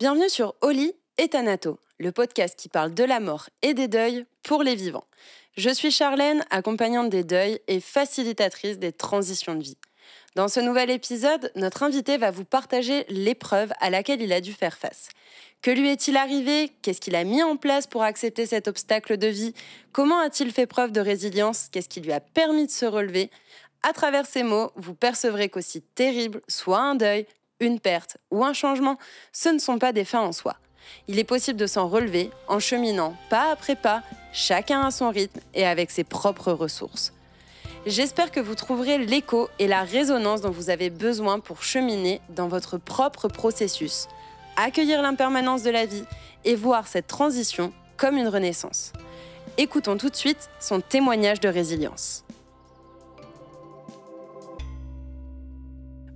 Bienvenue sur Oli et Thanato, le podcast qui parle de la mort et des deuils pour les vivants. Je suis Charlène, accompagnante des deuils et facilitatrice des transitions de vie. Dans ce nouvel épisode, notre invité va vous partager l'épreuve à laquelle il a dû faire face. Que lui est-il arrivé? Qu'est-ce qu'il a mis en place pour accepter cet obstacle de vie? Comment a-t-il fait preuve de résilience? Qu'est-ce qui lui a permis de se relever? À travers ces mots, vous percevrez qu'aussi terrible soit un deuil, une perte ou un changement, ce ne sont pas des fins en soi. Il est possible de s'en relever en cheminant pas après pas, chacun à son rythme et avec ses propres ressources. J'espère que vous trouverez l'écho et la résonance dont vous avez besoin pour cheminer dans votre propre processus, accueillir l'impermanence de la vie et voir cette transition comme une renaissance. Écoutons tout de suite son témoignage de résilience.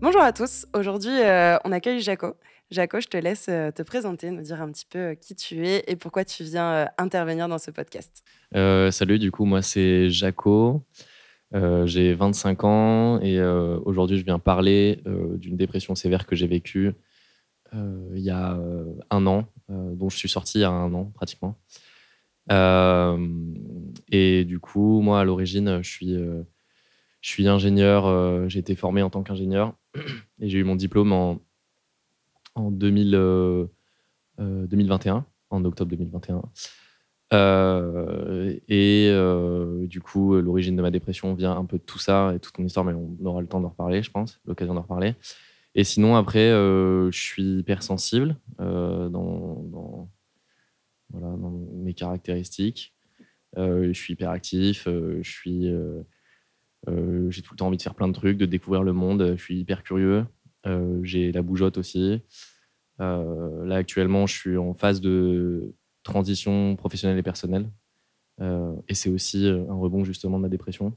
Bonjour à tous. Aujourd'hui, euh, on accueille Jaco. Jaco, je te laisse euh, te présenter, nous dire un petit peu euh, qui tu es et pourquoi tu viens intervenir dans ce podcast. salut, du coup, moi c'est Jaco. j'ai 25 ans et aujourd'hui je viens parler d'une dépression sévère que j'ai vécue il y a un an, dont je suis sorti il y a un an pratiquement. et du coup, moi à l'origine, je suis, je suis ingénieur, j'ai été formé en tant qu'ingénieur et j'ai eu mon diplôme en, en 2000, 2021, euh, euh, en octobre 2021. Euh, et du coup, l'origine de ma dépression vient un peu de tout ça et toute mon histoire, mais on aura le temps d'en reparler, je pense, l'occasion d'en reparler. Et sinon, après, je suis hypersensible euh, dans, dans, voilà, dans mes caractéristiques. je suis hyperactif, je suis euh, j'ai tout le temps envie de faire plein de trucs, de découvrir le monde. Je suis hyper curieux. Euh, j'ai la bougeotte aussi. Euh, là, actuellement, je suis en phase de transition professionnelle et personnelle. et c'est aussi un rebond justement de ma dépression.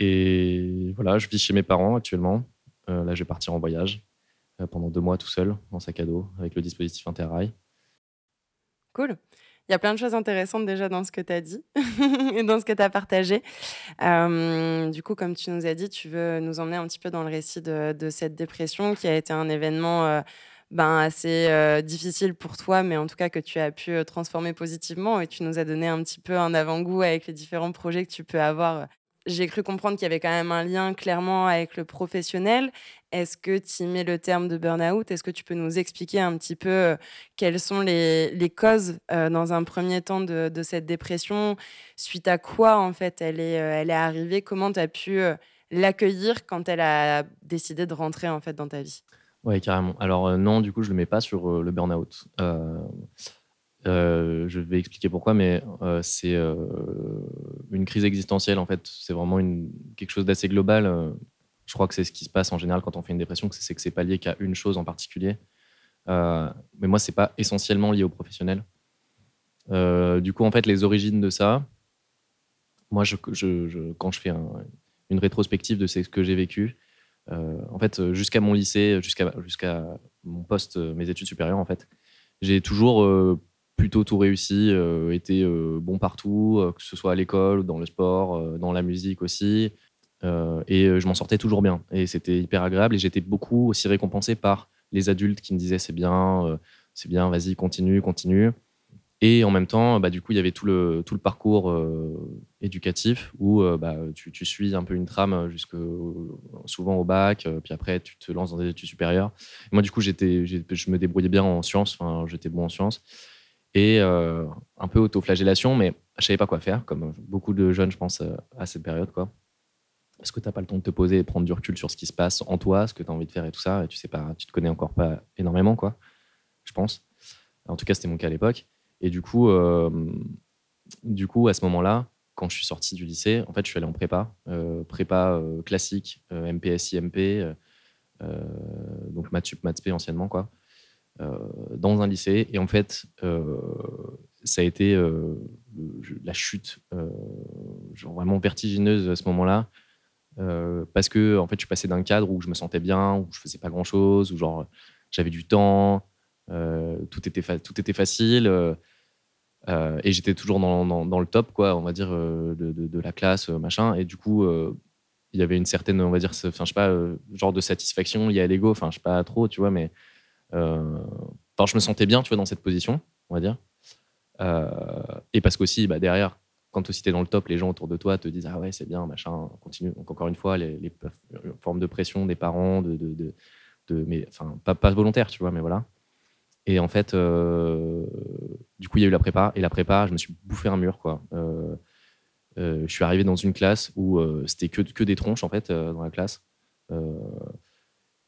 et voilà, je vis chez mes parents actuellement. là, je vais partir en voyage pendant deux mois tout seul, en sac à dos, avec le dispositif Interrail. Cool. Il y a plein de choses intéressantes déjà dans ce que tu as dit et dans ce que tu as partagé. Euh, du coup, comme tu nous as dit, tu veux nous emmener un petit peu dans le récit de, cette dépression qui a été un événement euh, ben, assez euh, difficile pour toi, mais en tout cas que tu as pu transformer positivement et tu nous as donné un petit peu un avant-goût avec les différents projets que tu peux avoir j'ai cru comprendre qu'il y avait quand même un lien clairement avec le professionnel. Est-ce que tu mets le terme de burn-out? Est-ce que tu peux nous expliquer un petit peu euh, quelles sont les, causes euh, dans un premier temps de, cette dépression? Suite à quoi, en fait, elle est, euh, elle est arrivée? Comment tu as pu l'accueillir quand elle a décidé de rentrer, en fait, dans ta vie? Oui, carrément. Alors, non, du coup, je ne le mets pas sur le burn-out. Euh, je vais expliquer pourquoi, mais euh, c'est euh, une crise existentielle en fait. C'est vraiment quelque chose d'assez global. je crois que c'est ce qui se passe en général quand on fait une dépression, c'est que c'est pas lié qu'à une chose en particulier. mais moi, c'est pas essentiellement lié au professionnel. du coup, en fait, les origines de ça, moi, quand je fais une rétrospective de ce que j'ai vécu, en fait, jusqu'à mon lycée, jusqu'à jusqu'à mon poste, mes études supérieures, en fait, j'ai toujours plutôt tout réussi, euh, été euh, bon partout, euh, que ce soit à l'école, dans le sport, dans la musique aussi. et je m'en sortais toujours bien. Et c'était hyper agréable. Et j'étais beaucoup aussi récompensé par les adultes qui me disaient c'est bien, c'est bien, vas-y, continue, continue. Et en même temps, bah, du coup, il y avait tout le, tout le parcours éducatif où bah, tu, tu, suis un peu une trame jusque souvent au bac, puis après tu te lances dans des études supérieures. moi, du coup, j'étais, je me débrouillais bien en sciences, j'étais bon en sciences et euh, un peu autoflagellation, mais je savais pas quoi faire, comme beaucoup de jeunes, je pense, euh, à cette période. quoi. Parce que tu n'as pas le temps de te poser et prendre du recul sur ce qui se passe en toi, ce que tu as envie de faire et tout ça, et tu sais pas, tu te connais encore pas énormément, quoi, je pense. En tout cas, c'était mon cas à l'époque. Et du coup, euh, du coup, à ce moment-là, quand je suis sorti du lycée, en fait, je suis allé en prépa, prépa classique, MPS, IMP, donc maths sup, maths anciennement, quoi. Euh, dans un lycée. Et en fait, euh, ça a été euh, la chute genre vraiment vertigineuse à ce moment-là. parce que en fait, je suis passé d'un cadre où je me sentais bien, où je faisais pas grand-chose, où genre j'avais du temps, tout, était tout était facile. et j'étais toujours dans, le top, quoi, on va dire, de, la classe, machin. Et du coup, il y avait une certaine, on va dire, je sais pas, genre de satisfaction liée à l'ego, enfin, je sais pas trop, tu vois, mais Enfin, je me sentais bien, tu vois, dans cette position, on va dire. et parce qu'aussi, bah, derrière, quand aussi tu es dans le top, les gens autour de toi te disent Ah ouais, c'est bien, machin, continue. Donc, encore une fois, les, formes de pression des parents, de, de, de, mais enfin, pas, pas volontaire, tu vois, mais voilà. Et en fait, euh, du coup, il y a eu la prépa. Et la prépa, je me suis bouffé un mur, quoi. Euh, euh, je suis arrivé dans une classe où c'était que, que des tronches, en fait, dans la classe.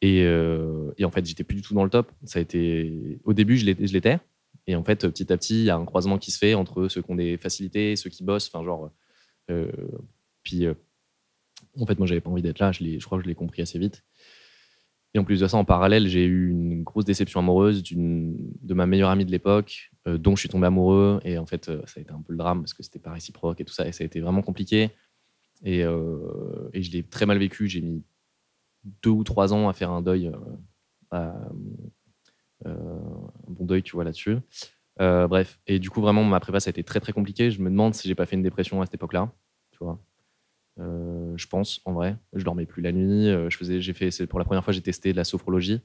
Et, et, en fait, j'étais plus du tout dans le top. Ça a été... Au début, je l'étais. Et en fait, petit à petit, il y a un croisement qui se fait entre ceux qui ont des facilités, ceux qui bossent. Enfin, genre. Euh, puis, euh, en fait, moi, j'avais pas envie d'être là. Je, crois que je l'ai compris assez vite. Et en plus de ça, en parallèle, j'ai eu une grosse déception amoureuse de ma meilleure amie de l'époque, euh, dont je suis tombé amoureux. Et en fait, ça a été un peu le drame parce que c'était pas réciproque et tout ça. Et ça a été vraiment compliqué. Et, et je l'ai très mal vécu. J'ai mis deux ou trois ans à faire un deuil. À, euh, un bon deuil, tu vois, là-dessus. Euh, bref, et du coup, vraiment, ma prépa, ça a été très, très compliqué. Je me demande si j'ai pas fait une dépression à cette époque-là, tu vois. Euh, je pense, en vrai. Je dormais plus la nuit. je faisais, j'ai fait, pour la première fois, j'ai testé de la sophrologie.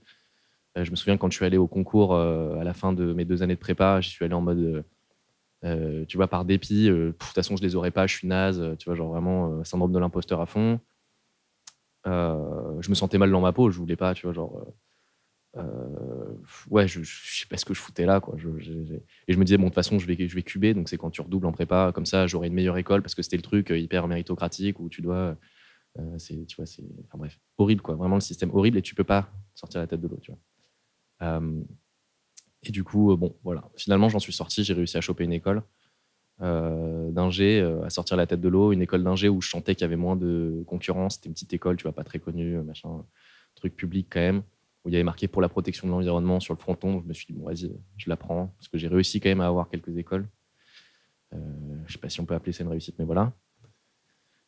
je me souviens quand je suis allé au concours à la fin de mes deux années de prépa, j'y suis allé en mode, tu vois, par dépit. De toute façon, je les aurais pas, je suis naze. Tu vois, genre vraiment syndrome de l'imposteur à fond. Je me sentais mal dans ma peau. Je voulais pas, tu vois, genre euh, ouais, je, je, sais pas ce que je foutais là, quoi. et je me disais, bon, de toute façon, je vais, je vais cuber, donc c'est quand tu redoubles en prépa, comme ça, j'aurai une meilleure école parce que c'était le truc euh, hyper méritocratique où tu dois. Euh, tu vois, c'est. Enfin bref, horrible, quoi. Vraiment le système horrible et tu peux pas sortir la tête de l'eau, tu vois. et du coup, bon, voilà. Finalement, j'en suis sorti, j'ai réussi à choper une école d'ingé, à sortir la tête de l'eau, une école d'ingé où je sentais qu'il y avait moins de concurrence. C'était une petite école, tu vois, pas très connue, machin, truc public quand même où il y avait marqué pour la protection de l'environnement sur le fronton. Je me suis dit, bon, vas-y, je la prends, parce que j'ai réussi quand même à avoir quelques écoles. Euh, je sais pas si on peut appeler ça une réussite, mais voilà.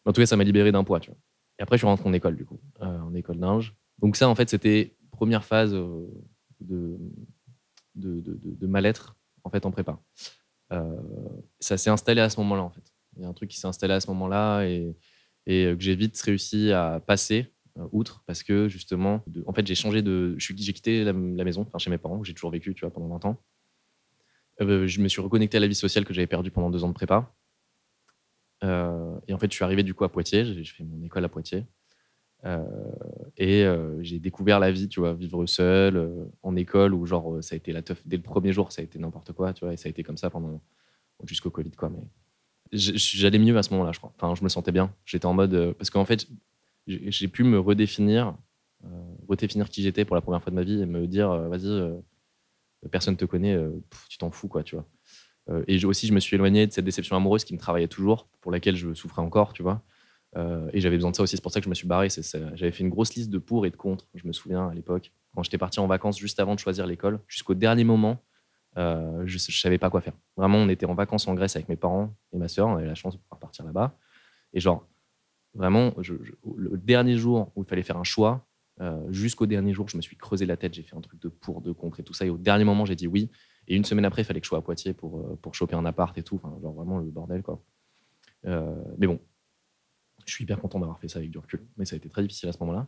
en tout cas, ça m'a libéré d'un poids. Tu vois. Et après, je suis rentré en école, du coup, euh, en école d'Inge. Donc ça, en fait, c'était première phase euh, de, mal-être en fait en prépa. Ça s'est installé à ce moment-là, en fait. Il y a un truc qui s'est installé à ce moment-là et, et que j'ai vite réussi à passer euh, outre parce que justement, en fait, j'ai changé de. J'ai quitté la, maison, chez mes parents, où j'ai toujours vécu, tu vois, pendant 20 ans. Euh, je me suis reconnecté à la vie sociale que j'avais perdue pendant deux ans de prépa. Euh, et en fait, je suis arrivé du coup à Poitiers, j'ai fait mon école à Poitiers. et j'ai découvert la vie, tu vois, vivre seul, en école, où genre, ça a été la teuf. Dès le premier jour, ça a été n'importe quoi, tu vois, et ça a été comme ça pendant jusqu'au Covid, quoi. Mais j'allais mieux à ce moment-là, je crois. Enfin, je me sentais bien. J'étais en mode. parce qu'en fait, j'ai pu me redéfinir, euh, redéfinir qui j'étais pour la première fois de ma vie et me dire, euh, vas-y, euh, personne te connaît, tu t'en fous, quoi, tu vois. et aussi, je me suis éloigné de cette déception amoureuse qui me travaillait toujours, pour laquelle je souffrais encore, tu vois. et j'avais besoin de ça aussi, c'est pour ça que je me suis barré. J'avais fait une grosse liste de pour et de contre, je me souviens à l'époque. Quand j'étais parti en vacances juste avant de choisir l'école, jusqu'au dernier moment, je ne savais pas quoi faire. Vraiment, on était en vacances en Grèce avec mes parents et ma soeur, on avait la chance de pouvoir partir là-bas. Et genre, Vraiment, le dernier jour où il fallait faire un choix, euh, jusqu'au dernier jour, je me suis creusé la tête, j'ai fait un truc de pour, de contre et tout ça. Et au dernier moment, j'ai dit oui. Et une semaine après, il fallait que je sois à Poitiers pour, euh, pour choper un appart et tout. Enfin, genre vraiment le bordel, quoi. Euh, mais bon, je suis hyper content d'avoir fait ça avec du recul. Mais ça a été très difficile à ce moment-là.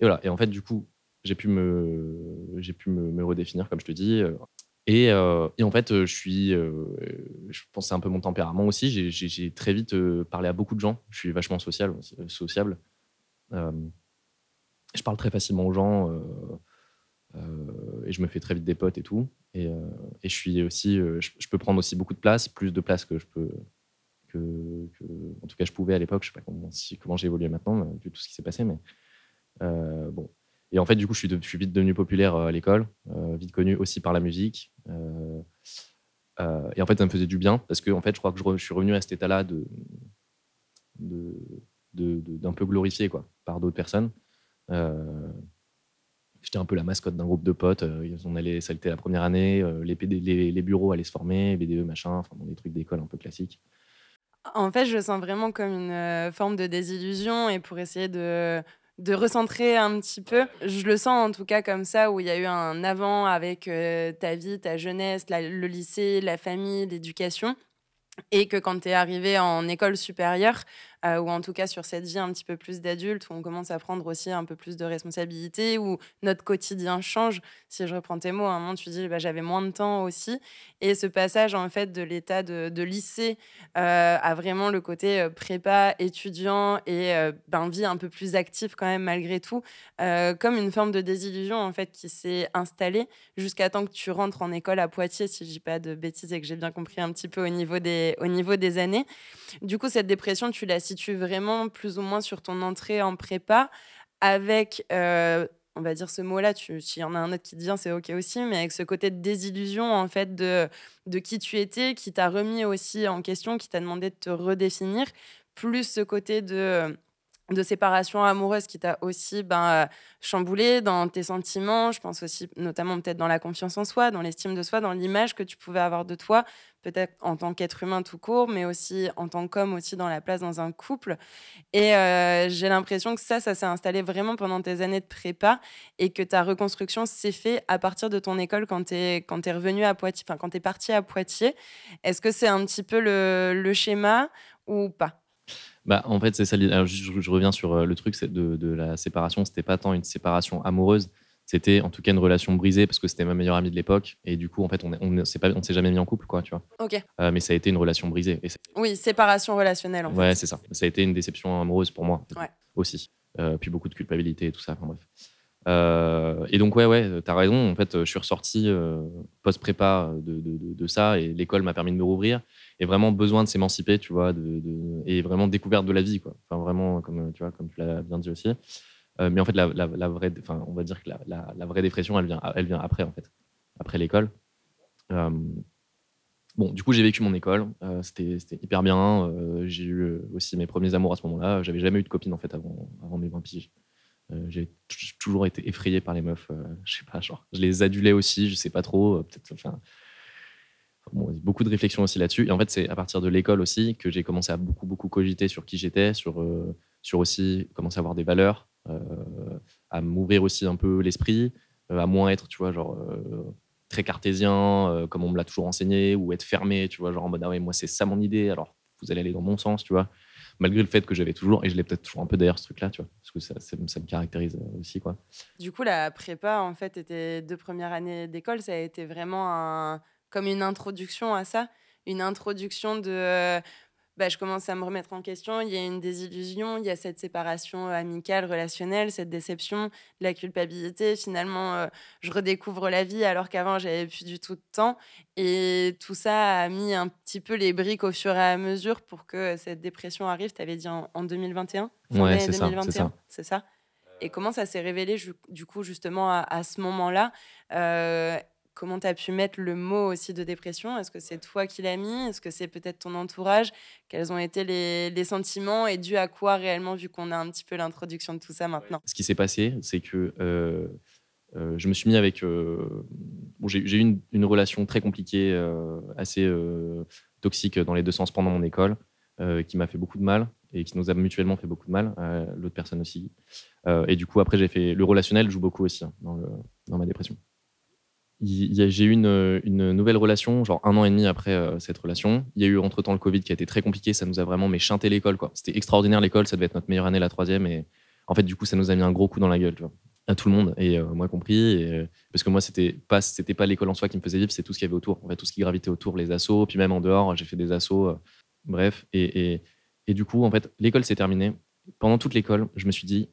Et voilà. Et en fait, du coup, j'ai pu me, j'ai pu me, redéfinir, comme je te dis. Euh, et, en fait, euh, je suis, euh, je pense c'est un peu mon tempérament aussi. J'ai très vite parlé à beaucoup de gens. Je suis vachement social, sociable. je parle très facilement aux gens et je me fais très vite des potes et tout. Et, je suis aussi, je, peux prendre aussi beaucoup de place, plus de place que je peux, que, en tout cas je pouvais à l'époque. Je sais pas comment, comment j'ai évolué maintenant, vu tout ce qui s'est passé, mais bon, et en fait, du coup, je suis, vite devenu populaire euh, à l'école, euh, vite connu aussi par la musique. Euh, et en fait, ça me faisait du bien parce que en fait, je crois que je, suis revenu à cet état-là de, d'un peu glorifié quoi, par d'autres personnes. J'étais un peu la mascotte d'un groupe de potes. on allait, la première année. Les, les, bureaux allaient se former, BDE, machin, enfin, des trucs d'école un peu classiques. En fait, je le sens vraiment comme une forme de désillusion et pour essayer de de recentrer un petit peu. Je le sens en tout cas comme ça, où il y a eu un avant avec euh, ta vie, ta jeunesse, le lycée, la famille, l'éducation. Et que quand tu es arrivé en école supérieure, ou en tout cas sur cette vie un petit peu plus d'adulte, où on commence à prendre aussi un peu plus de responsabilités, où notre quotidien change. Si je reprends tes mots, à un moment, tu dis, bah, j'avais moins de temps aussi. Et ce passage, en fait, de l'état de, lycée à vraiment le côté prépa, étudiant et ben, vie un peu plus active quand même, malgré tout, comme une forme de désillusion, en fait, qui s'est installée jusqu'à temps que tu rentres en école à Poitiers, si je dis pas de bêtises et que j'ai bien compris un petit peu au niveau des, au niveau des années. Du coup, cette dépression, tu la vraiment plus ou moins sur ton entrée en prépa avec, euh, on va dire ce mot-là, s'il y en a un autre qui te vient, c'est OK aussi, mais avec ce côté de désillusion, en fait, de, de qui tu étais, qui t'a remis aussi en question, qui t'a demandé de te redéfinir, plus ce côté de de séparation amoureuse qui t'a aussi ben, chamboulé dans tes sentiments, je pense aussi notamment peut-être dans la confiance en soi, dans l'estime de soi, dans l'image que tu pouvais avoir de toi, peut-être en tant qu'être humain tout court, mais aussi en tant qu'homme aussi dans la place dans un couple. Et euh, j'ai l'impression que ça, ça s'est installé vraiment pendant tes années de prépa et que ta reconstruction s'est faite à partir de ton école quand tu es, quand es revenu à Poitiers, enfin quand tu es parti à Poitiers. Est-ce que c'est un petit peu le, le schéma ou pas? Bah, en fait, c'est ça. Alors, je, reviens sur euh, le truc de, de la séparation. C'était pas tant une séparation amoureuse, c'était en tout cas une relation brisée parce que c'était ma meilleure amie de l'époque. Et du coup, en fait, on on s'est jamais mis en couple, quoi, tu vois. Ok. Euh, mais ça a été une relation brisée. Et oui, séparation relationnelle, en ouais, c'est ça. Ça a été une déception amoureuse pour moi aussi. Euh, puis beaucoup de culpabilité et tout ça. Enfin, bref. et donc, ouais, ouais, t'as raison. En fait, je suis ressorti post-prépa de, de, de, ça et l'école m'a permis de me rouvrir et vraiment besoin de s'émanciper, tu vois, de, et vraiment découverte de la vie, quoi. Enfin, vraiment, comme tu vois, comme tu l'as bien dit aussi. Euh, mais en fait, la, vraie, enfin, on va dire que la, vraie dépression, elle vient, elle vient après, en fait, après l'école. Euh, bon, du coup, j'ai vécu mon école. Euh, c'était hyper bien. j'ai eu aussi mes premiers amours à ce moment-là. J'avais jamais eu de copine, en fait, avant, avant mes 20 piges. j'ai toujours été effrayé par les meufs. je sais pas, genre, je les adulais aussi, je sais pas trop. Peut-être, enfin, beaucoup de réflexions aussi là-dessus. Et en fait, c'est à partir de l'école aussi que j'ai commencé à beaucoup, beaucoup cogiter sur qui j'étais, sur, euh, sur aussi commencer à avoir des valeurs, euh, à m'ouvrir aussi un peu l'esprit, euh, à moins être, tu vois, genre très cartésien, comme on me l'a toujours enseigné, ou être fermé, tu vois, genre en mode, ah ouais, moi, c'est ça mon idée, alors vous allez aller dans mon sens, tu vois. Malgré le fait que j'avais toujours, et je l'ai peut-être toujours un peu d'ailleurs, ce truc-là, tu vois, parce que ça, ça, me caractérise aussi, quoi. Du coup, la prépa, en fait, était deux premières années d'école, ça a été vraiment un comme une introduction à ça, une introduction de euh, bah, je commence à me remettre en question, il y a une désillusion, il y a cette séparation euh, amicale, relationnelle, cette déception, la culpabilité. Finalement, euh, je redécouvre la vie alors qu'avant, j'avais plus du tout de temps. Et tout ça a mis un petit peu les briques au fur et à mesure pour que cette dépression arrive. Tu avais dit en, 2021 Ouais, c'est ça. C'est ça. Et comment ça s'est révélé du coup justement à, à ce moment-là? Comment tu as pu mettre le mot aussi de dépression? Est-ce que c'est toi qui l'as mis? Est-ce que c'est peut-être ton entourage? Quels ont été les, sentiments et dû à quoi réellement, vu qu'on a un petit peu l'introduction de tout ça maintenant? Ce qui s'est passé, c'est que euh, euh, je me suis mis avec. Euh, j'ai eu une, relation très compliquée, assez toxique dans les deux sens pendant mon école, qui m'a fait beaucoup de mal et qui nous a mutuellement fait beaucoup de mal, l'autre personne aussi. et du coup, après, j'ai fait. Le relationnel joue beaucoup aussi hein, dans ma dépression j'ai eu une, nouvelle relation, genre un an et demi après euh, cette relation. Il y a eu entre-temps le Covid qui a été très compliqué, ça nous a vraiment mais chanté l'école. C'était extraordinaire l'école, ça devait être notre meilleure année, la troisième. Et en fait, du coup, ça nous a mis un gros coup dans la gueule, à tout le monde, et euh, moi compris. Et, parce que moi, c'était pas, pas l'école en soi qui me faisait vivre, c'est tout ce qu'il y avait autour. En fait, tout ce qui gravitait autour, les assos, puis même en dehors, j'ai fait des assos, euh, bref. Et, et, du coup, en fait, l'école s'est terminée. Pendant toute l'école, je me suis dit,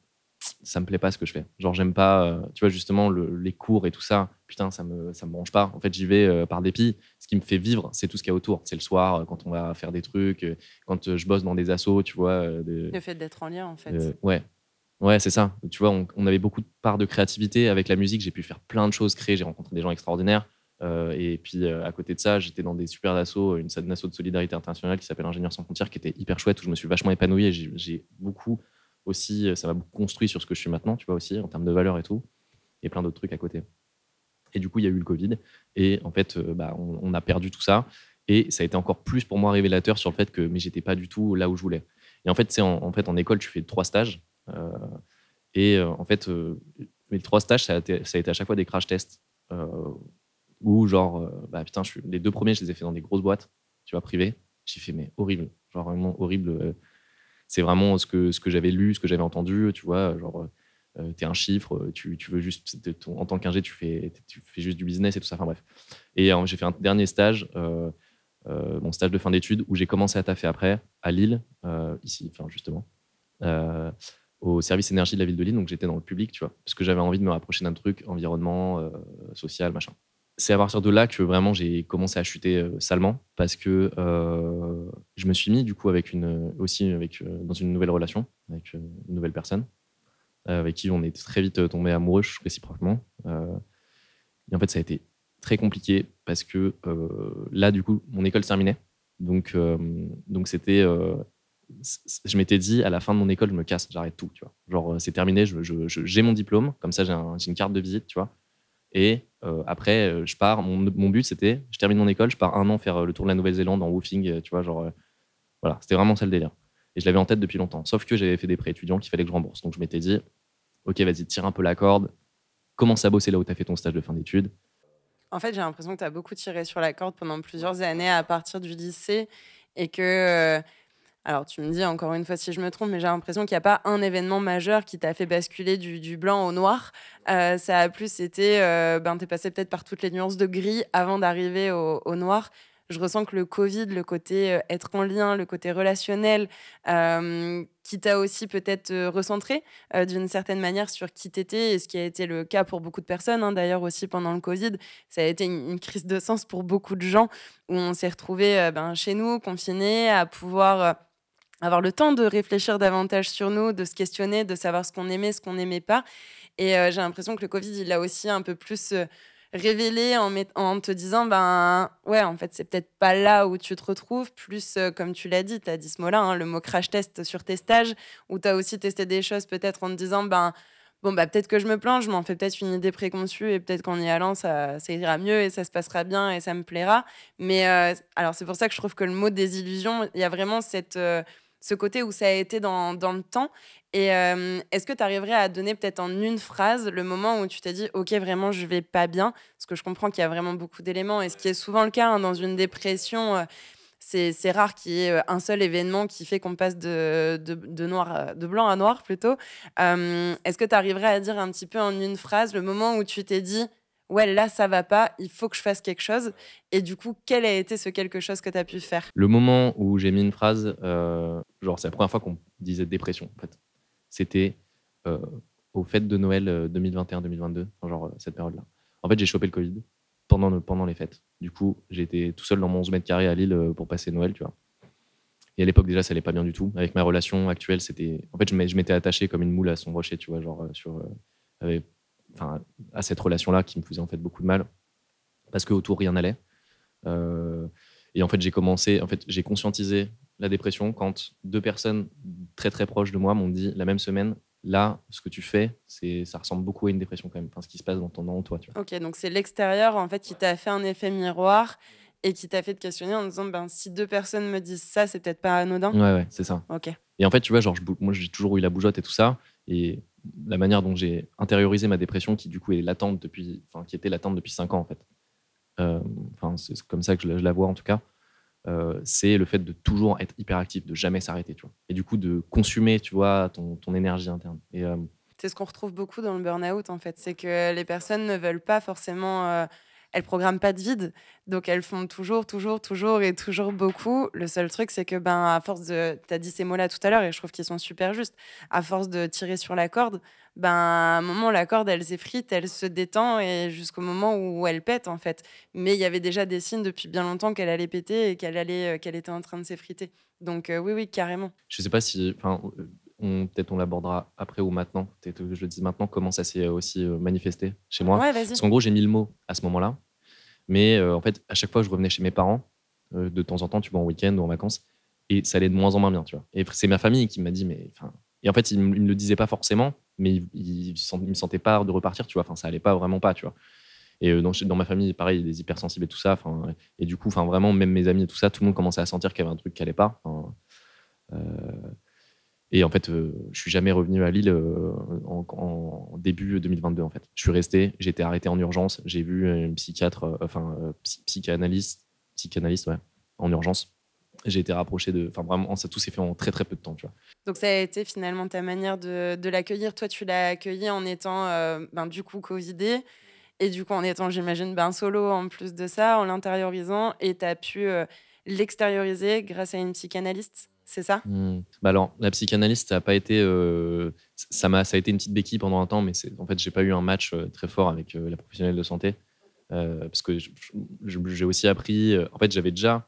ça me plaît pas ce que je fais. Genre, j'aime pas, euh, tu vois, justement, les cours et tout ça. Putain, ça me, ça me branche pas. En fait, j'y vais euh, par dépit. Ce qui me fait vivre, c'est tout ce qu'il y a autour. C'est le soir, euh, quand on va faire des trucs, quand je bosse dans des assos, tu vois. Le fait d'être en lien, en fait. ouais. Ouais, c'est ça. Tu vois, on, avait beaucoup de parts de créativité. Avec la musique, j'ai pu faire plein de choses, créer. J'ai rencontré des gens extraordinaires. et puis, à côté de ça, j'étais dans des super assos, une, une asso de solidarité internationale qui s'appelle Ingénieurs sans frontières, qui était hyper chouette, où je me suis vachement épanoui et j'ai beaucoup euh, ça m'a construit sur ce que je suis maintenant, tu vois, aussi, en termes de valeur et tout, et plein d'autres trucs à côté. Et du coup, il y a eu le Covid, et en fait, euh, bah, on, a perdu tout ça, et ça a été encore plus pour moi révélateur sur le fait que mais j'étais pas du tout là où je voulais. Et en fait, c'est en, fait en école, tu fais trois stages, euh, et en fait, les trois stages, ça a, été, à chaque fois des crash tests, où genre, bah putain, je les deux premiers, je les ai fait dans des grosses boîtes, tu vois, privées. J'ai fait mais horrible, genre vraiment horrible c'est vraiment ce que, ce que j'avais lu, ce que j'avais entendu, tu vois, genre, euh, tu es un chiffre, tu, tu veux juste, en tant qu'ingé, tu fais, tu fais juste du business et tout ça, enfin bref. Et j'ai fait un dernier stage, mon stage de fin d'études, où j'ai commencé à taffer après, à Lille, ici, justement au service énergie de la ville de Lille, donc j'étais dans le public, tu vois, parce que j'avais envie de me rapprocher d'un truc, environnement, euh, social, machin. C'est à partir de là que vraiment j'ai commencé à chuter euh, salement, parce que euh, je me suis mis du coup avec une, aussi avec, dans une nouvelle relation, avec une nouvelle personne, avec qui on est très vite tombé amoureux réciproquement. et en fait, ça a été très compliqué parce que là, du coup, mon école terminait. Donc, donc c'était je m'étais dit à la fin de mon école, je me casse, j'arrête tout, tu vois. Genre, euh, c'est terminé, j'ai mon diplôme, comme ça j'ai une carte de visite, tu vois. Et euh, après, euh, je pars. Mon, but, c'était, je termine mon école, je pars un an faire le tour de la Nouvelle-Zélande en woofing, tu vois, genre, voilà, c'était vraiment ça le délire. Et je l'avais en tête depuis longtemps. Sauf que j'avais fait des prêts étudiants qu'il fallait que je rembourse. Donc je m'étais dit, ok, vas-y, tire un peu la corde, commence à bosser là où tu as fait ton stage de fin d'études. En fait, j'ai l'impression que tu as beaucoup tiré sur la corde pendant plusieurs années à partir du lycée et que alors, tu me dis encore une fois si je me trompe, mais j'ai l'impression qu'il n'y a pas un événement majeur qui t'a fait basculer du, blanc au noir. Euh, ça a plus été, euh, ben, tu es passé peut-être par toutes les nuances de gris avant d'arriver au, noir. Je ressens que le Covid, le côté euh, être en lien, le côté relationnel, qui t'a aussi peut-être recentré d'une certaine manière sur qui t'étais, et ce qui a été le cas pour beaucoup de personnes, hein, d'ailleurs aussi pendant le Covid, ça a été une, crise de sens pour beaucoup de gens, où on s'est retrouvés ben, chez nous, confinés, à pouvoir avoir le temps de réfléchir davantage sur nous, de se questionner, de savoir ce qu'on aimait, ce qu'on n'aimait pas. Et euh, j'ai l'impression que le Covid, il l'a aussi un peu plus euh, révélé en, te disant, ben ouais, en fait, c'est peut-être pas là où tu te retrouves. Plus, euh, comme tu l'as dit, tu as dit ce mot-là, hein, le mot crash test sur tes stages, où tu as aussi testé des choses peut-être en te disant, ben bon, bah, peut-être que je me plante, je m'en fais peut-être une idée préconçue et peut-être qu'en y allant, ça, ça, ira mieux et ça se passera bien et ça me plaira. Mais alors, c'est pour ça que je trouve que le mot désillusion, il y a vraiment cette ce côté où ça a été dans, dans le temps. Et euh, est-ce que tu arriverais à donner peut-être en une phrase le moment où tu t'es dit, OK, vraiment, je vais pas bien? Parce que je comprends qu'il y a vraiment beaucoup d'éléments. Et ce qui est souvent le cas hein, dans une dépression, euh, c'est, rare qu'il y ait euh, un seul événement qui fait qu'on passe de, de, de, noir, de blanc à noir plutôt. est-ce que tu arriverais à dire un petit peu en une phrase le moment où tu t'es dit, ouais, là, ça va pas, il faut que je fasse quelque chose. Et du coup, quel a été ce quelque chose que tu as pu faire? Le moment où j'ai mis une phrase, euh, genre, c'est la première fois qu'on disait dépression, en fait. C'était euh, au fête de Noël 2021-2022, euh, genre cette période-là. En fait, j'ai chopé le Covid pendant, pendant les fêtes. Du coup, j'étais tout seul dans mon 11 mètres carrés à Lille pour passer Noël, tu vois. Et à l'époque, déjà, ça allait pas bien du tout. Avec ma relation actuelle, c'était. En fait, je m'étais attaché comme une moule à son rocher, tu vois, genre, sur. Avec enfin, à cette relation-là qui me faisait en fait beaucoup de mal parce que autour rien n'allait. Euh, et en fait, j'ai commencé, en fait, j'ai conscientisé la dépression quand deux personnes très très proches de moi m'ont dit la même semaine là, ce que tu fais, c'est, ça ressemble beaucoup à une dépression quand même. Enfin, ce qui se passe dans ton dans toi, tu vois. Ok, donc c'est l'extérieur en fait qui t'a fait un effet miroir et qui t'a fait te questionner en disant ben si deux personnes me disent ça, c'est peut-être pas anodin. Ouais, ouais, c'est ça. Ok. Et en fait, tu vois, genre, moi, j'ai toujours eu la bougeotte et tout ça, et la manière dont j'ai intériorisé ma dépression, qui du coup est latente depuis, enfin, qui était latente depuis 5 ans en fait. Euh, c'est comme ça que je la, vois en tout cas. Euh, c'est le fait de toujours être hyper actif, de jamais s'arrêter, tu vois. Et du coup, de consumer, tu vois, ton, ton énergie interne. Et, euh, c'est ce qu'on retrouve beaucoup dans le burn-out, en fait. C'est que les personnes ne veulent pas forcément elles programment pas de vide. Donc elles font toujours, toujours, toujours et toujours beaucoup. Le seul truc, c'est que ben à force de, tu as dit ces mots-là tout à l'heure et je trouve qu'ils sont super justes. À force de tirer sur la corde, ben à un moment la corde elle s'effrite, elle se détend et jusqu'au moment où elle pète en fait. Mais il y avait déjà des signes depuis bien longtemps qu'elle allait péter et qu'elle allait, euh, qu'elle était en train de s'effriter. Donc euh, oui, oui, carrément. Je sais pas si, peut-être on l'abordera après ou maintenant. Peut-être que je le dis maintenant, comment ça s'est aussi euh, manifesté chez moi. Parce qu'en gros, j'ai mis le mot à ce moment-là. Mais euh, en fait, à chaque fois, je revenais chez mes parents, euh, de temps en temps, tu vois, en week-end ou en vacances, et ça allait de moins en moins bien, tu vois. Et c'est ma famille qui m'a dit, mais enfin. Et en fait, ils ne me le disaient pas forcément, mais ils ne me sentaient pas de repartir, tu vois. Enfin, ça allait pas vraiment pas, tu vois. Et dans, dans ma famille, pareil, des hypersensibles et tout ça. Et du coup, vraiment, même mes amis et tout ça, tout le monde commençait à sentir qu'il y avait un truc qui allait pas. Euh, et en fait, euh, je suis jamais revenu à Lille euh, en, début 2022. En fait, je suis resté, j'ai été arrêté en urgence. J'ai vu une psychiatre, euh, enfin psychanalyste, psychanalyste, ouais, en urgence j'ai été rapproché de. Enfin, vraiment, ça tout s'est fait en très très peu de temps, tu vois. Donc, ça a été finalement ta manière de, l'accueillir. Toi, tu l'as accueilli en étant, euh, ben, du coup, Covidé. Et du coup, en étant, j'imagine, ben, solo en plus de ça, en l'intériorisant. Et tu as pu euh, l'extérioriser grâce à une psychanalyste, c'est ça? Mmh. bah alors, la psychanalyste, ça a pas été. Euh, ça, m'a, ça a été une petite béquille pendant un temps, mais c'est, en fait, j'ai pas eu un match très fort avec la professionnelle de santé. parce que j'ai aussi appris. en fait, j'avais déjà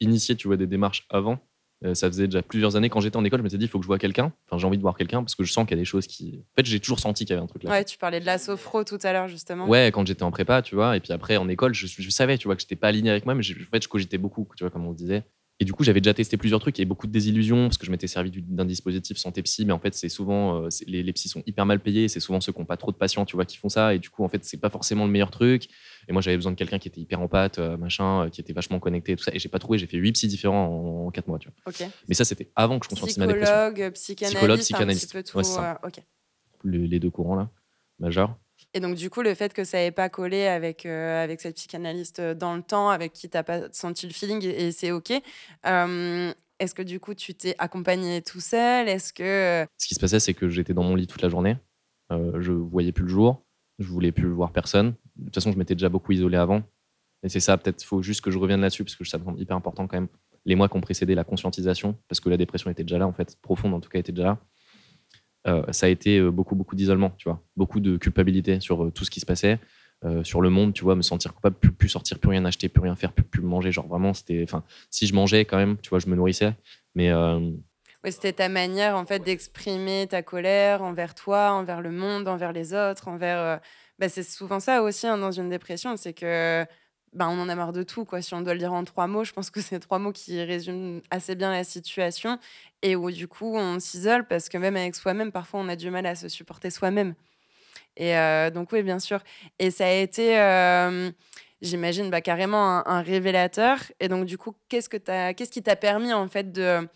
initié, tu vois, des démarches avant. Euh, ça faisait déjà plusieurs années quand j'étais en école, je me suis dit, il faut que je vois quelqu'un. Enfin, j'ai envie de voir quelqu'un parce que je sens qu'il y a des choses qui. En fait, j'ai toujours senti qu'il y avait un truc là. Ouais, tu parlais de la sophro tout à l'heure, justement. Ouais, quand j'étais en prépa, tu vois. Et puis après, en école, je, savais, tu vois, que j'étais pas aligné avec moi, mais en fait, je cogitais beaucoup, tu vois, comme on disait. Et du coup, j'avais déjà testé plusieurs trucs et beaucoup de désillusions parce que je m'étais servi d'un dispositif santé psy, mais en fait, c'est souvent euh, les, les psys sont hyper mal payés. C'est souvent ceux qui n'ont pas trop de patients, tu vois, qui font ça. Et du coup, en fait, c'est pas forcément le meilleur truc. Et moi, j'avais besoin de quelqu'un qui était hyper en pâte, euh, machin, euh, qui était vachement connecté, tout ça. Et j'ai pas trouvé. J'ai fait huit psys différents en, quatre mois, tu vois. Mais ça, c'était avant que je conscientise ma dépression. Psychologue, psychanalyste, psychanalyste. Un petit peu tout, les deux courants là, majeurs. Et donc, du coup, le fait que ça n'ait pas collé avec, euh, avec cette psychanalyste euh, dans le temps, avec qui tu n'as pas senti le feeling, et, c'est OK. Euh, est-ce que du coup, tu t'es accompagné tout seul Est-ce que. Ce qui se passait, c'est que j'étais dans mon lit toute la journée. Euh, je voyais plus le jour. Je voulais plus voir personne. De toute façon, je m'étais déjà beaucoup isolé avant. Et c'est ça, peut-être, faut juste que je revienne là-dessus, parce que ça me semble hyper important quand même. Les mois qui ont précédé la conscientisation, parce que la dépression était déjà là, en fait, profonde en tout cas, était déjà là. Euh, ça a été euh, beaucoup, beaucoup d'isolement, tu vois, beaucoup de culpabilité sur euh, tout ce qui se passait. sur le monde, tu vois, me sentir coupable, plus, sortir, plus rien acheter, plus rien faire, plus, manger. Genre vraiment, c'était. Enfin, si je mangeais quand même, tu vois, je me nourrissais. Mais. c'était ta manière, en fait, d'exprimer ta colère envers toi, envers le monde, envers les autres, envers. Bah, c'est souvent ça aussi hein, dans une dépression, c'est que bah, on en a marre de tout. Quoi. Si on doit le dire en trois mots, je pense que c'est trois mots qui résument assez bien la situation et où du coup on s'isole parce que même avec soi-même, parfois on a du mal à se supporter soi-même. Et euh, donc oui, bien sûr. Et ça a été, euh, j'imagine, bah, carrément un, révélateur. Et donc du coup, qu'est-ce, que qu'est-ce qui t'a permis en fait de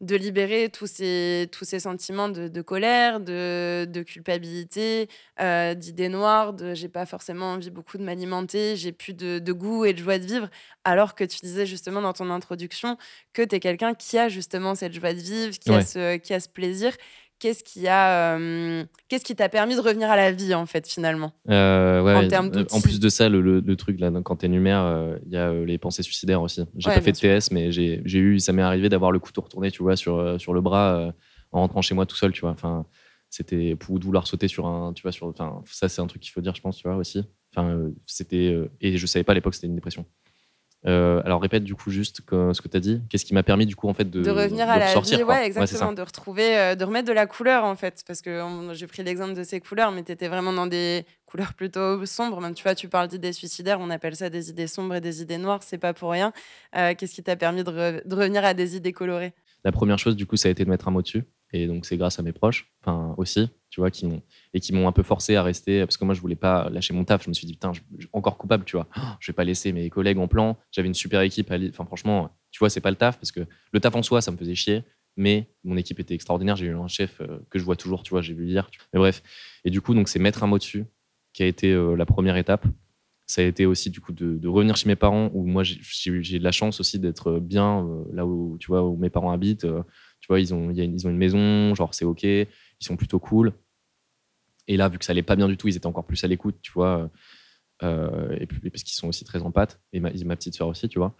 de libérer tous ces, tous ces sentiments de, colère, de, culpabilité, euh, d'idées noires, de j'ai pas forcément envie beaucoup de m'alimenter, j'ai plus de, goût et de joie de vivre, alors que tu disais justement dans ton introduction que tu es quelqu'un qui a justement cette joie de vivre, qui, a, ce, qui a ce plaisir qu'est-ce qui a, euh, qu'est-ce qui t'a permis de revenir à la vie en fait finalement? Euh, ouais, en, euh, en plus de ça, le, truc là, quand tu énumères, il y a les pensées suicidaires aussi. J'ai pas fait de TS, mais j'ai eu, ça m'est arrivé d'avoir le couteau retourné, tu vois, sur sur le bras en rentrant chez moi tout seul, tu vois. Enfin, c'était pour vouloir sauter sur un, tu vois, sur, enfin, ça c'est un truc qu'il faut dire, je pense, tu vois aussi. Enfin, c'était et je savais pas à l'époque c'était une dépression. Euh, alors répète du coup juste ce que tu as dit. Qu'est-ce qui m'a permis du coup en fait de, de revenir à la vie, ouais, exactement, de retrouver, euh, de remettre de la couleur en fait, parce que j'ai pris l'exemple de ces couleurs, mais tu étais vraiment dans des couleurs plutôt sombres. Même tu vois, tu parles d'idées suicidaires, on appelle ça des idées sombres et des idées noires, c'est pas pour rien. Euh, qu'est-ce qui t'a permis de, de, revenir à des idées colorées? La première chose du coup, ça a été de mettre un mot dessus, et donc c'est grâce à mes proches, enfin aussi, tu vois, qui m'ont et qui m'ont un peu forcé à rester parce que moi je voulais pas lâcher mon taf. Je me suis dit putain, encore coupable, tu vois. Je vais pas laisser mes collègues en plan. J'avais une super équipe. Enfin franchement, tu vois, c'est pas le taf parce que le taf en soi, ça me faisait chier. Mais mon équipe était extraordinaire. J'ai eu un chef euh, que je vois toujours, tu vois, j'ai vu hier. Mais bref. Et du coup, donc c'est mettre un mot dessus qui a été euh, la première étape. Ça a été aussi du coup de, revenir chez mes parents où moi j'ai de la chance aussi d'être bien euh, là où tu vois où mes parents habitent. Tu vois, ils ont, ils ont une maison, genre c'est ok, ils sont plutôt cool. Et là, vu que ça allait pas bien du tout, ils étaient encore plus à l'écoute, tu vois. Euh, et parce qu'ils sont aussi très en pâte, et ma, petite soeur aussi, tu vois.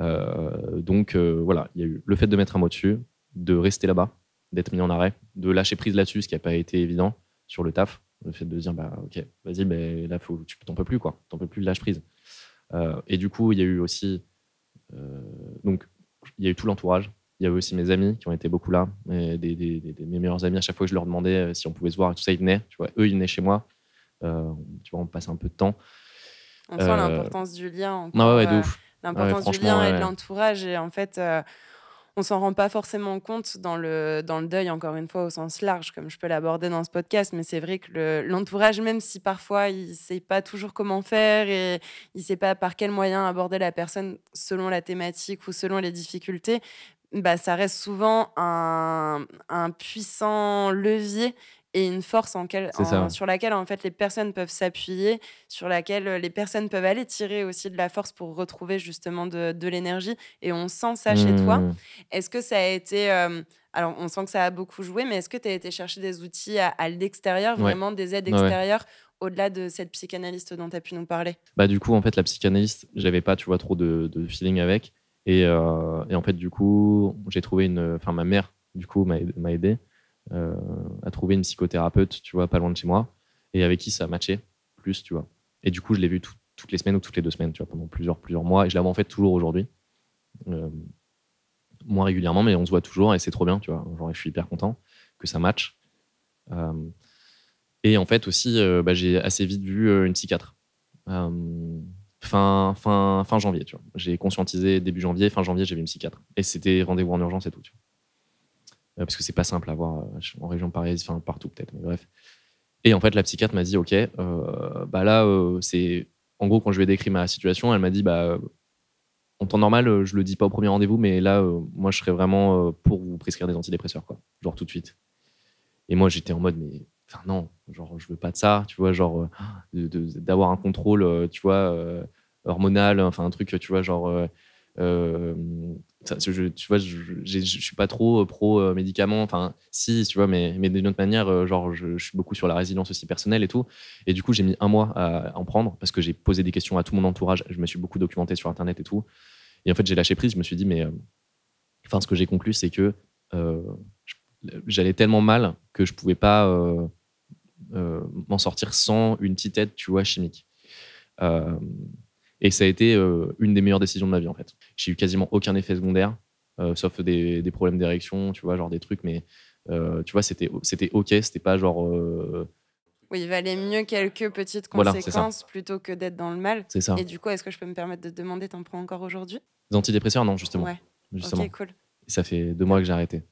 Euh, donc euh, voilà, il y a eu le fait de mettre un mot dessus, de rester là-bas, d'être mis en arrêt, de lâcher prise là-dessus, ce qui n'a pas été évident sur le taf. Le fait de dire, bah ok, vas-y, mais là, faut, tu t'en peux plus, quoi. T'en peux plus, lâche prise. et du coup, il y a eu aussi. donc, il y a eu tout l'entourage, il y avait aussi mes amis qui ont été beaucoup là, et des, mes meilleurs amis. À chaque fois que je leur demandais euh, si on pouvait se voir, et tout ça, ils venaient. Tu vois, eux, ils venaient chez moi. Euh, tu vois, on passe un peu de temps. On sent euh, l'importance du lien. Ouais, de ouf. L'importance du lien et de l'entourage. Et en fait, on s'en rend pas forcément compte dans le, dans le deuil, encore une fois, au sens large, comme je peux l'aborder dans ce podcast. Mais c'est vrai que l'entourage, même si parfois il sait pas toujours comment faire et il sait pas par quel moyen aborder la personne selon la thématique ou selon les difficultés, bah, ça reste souvent un, un puissant levier et une force en sur laquelle en fait les personnes peuvent s'appuyer, sur laquelle les personnes peuvent aller tirer aussi de la force pour retrouver justement de, l'énergie. Et on sent ça chez toi. Mmh. Est-ce que ça a été... alors, on sent que ça a beaucoup joué, mais est-ce que tu as été chercher des outils à, l'extérieur, vraiment des aides extérieures au-delà de cette psychanalyste dont tu as pu nous parler? Bah du coup, en fait, la psychanalyste, j'avais pas, tu vois, trop de, feeling avec. Et, et, en fait, du coup, j'ai trouvé une... Enfin, ma mère, du coup, m'a aidé euh, à trouver une psychothérapeute, tu vois, pas loin de chez moi, et avec qui ça matchait plus, tu vois. Et du coup, je l'ai vu toutes les semaines ou toutes les deux semaines, tu vois, pendant plusieurs, plusieurs mois, et je la en fait toujours aujourd'hui. Euh, moins régulièrement, mais on se voit toujours, et c'est trop bien, tu vois. Genre, je suis hyper content que ça matche. Euh, et en fait aussi, bah, j'ai assez vite vu une psychiatre. Fin, fin, fin janvier, tu vois. J'ai conscientisé début janvier, fin janvier, j'ai vu une psychiatre. Et c'était rendez-vous en urgence et tout, tu vois. Euh, parce que c'est pas simple à voir euh, en région parisienne, enfin partout peut-être, mais bref. Et en fait, la psychiatre m'a dit, ok, euh, bah là, c'est en gros quand je lui ai décrit ma situation, elle m'a dit, bah en temps normal, je le dis pas au premier rendez-vous, mais là, moi, je serais vraiment pour vous prescrire des antidépresseurs, quoi, genre tout de suite. Et moi, j'étais en mode, mais non, genre je veux pas de ça, tu vois, genre d'avoir un contrôle, tu vois, hormonal, enfin un truc, tu vois, genre je, tu vois, je, je, suis pas trop euh, pro euh, médicaments. Enfin, si, tu vois, mais, mais d'une autre manière, euh, genre, je, suis beaucoup sur la résilience aussi personnelle et tout. Et du coup, j'ai mis un mois à en prendre parce que j'ai posé des questions à tout mon entourage. Je me suis beaucoup documenté sur Internet et tout. Et en fait, j'ai lâché prise. Je me suis dit, mais enfin, ce que j'ai conclu, c'est que j'allais tellement mal que je pouvais pas m'en sortir sans une petite aide, tu vois, chimique. Et ça a été euh, une des meilleures décisions de ma vie, en fait. J'ai eu quasiment aucun effet secondaire, euh, sauf des, des problèmes d'érection, tu vois, genre des trucs, mais euh, tu vois, c'était, OK, c'était pas genre. Oui, il valait mieux quelques petites conséquences plutôt que d'être dans le mal. C'est ça. Et du coup, est-ce que je peux me permettre de te demander, t'en prends encore aujourd'hui? Des antidépresseurs, non, justement. Ouais. Justement. Ok, cool. ça fait deux mois que j'ai arrêté.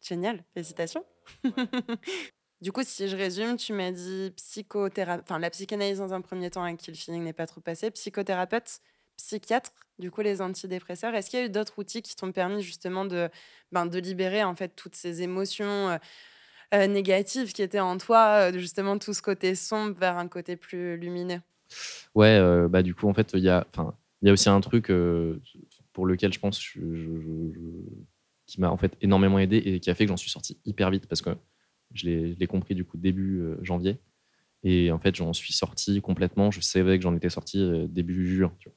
Génial, félicitations. Du coup, si je résume, tu m'as dit psychothérapeute, enfin la psychanalyse dans un premier temps avec qui le feeling n'est pas trop passé, psychothérapeute, psychiatre, du coup les antidépresseurs. Est-ce qu'il y a eu d'autres outils qui t'ont permis justement de, ben, de libérer en fait toutes ces émotions euh, euh, négatives qui étaient en toi, euh, justement tout ce côté sombre vers un côté plus lumineux? Ouais, bah du coup en fait il y a, enfin il y a aussi un truc pour lequel je pense qui m'a en fait énormément aidé et qui a fait que j'en suis sorti hyper vite parce que je l'ai compris du coup début euh, janvier. Et en fait, j'en suis sorti complètement. Je savais que j'en étais sorti euh, début juin. Tu vois.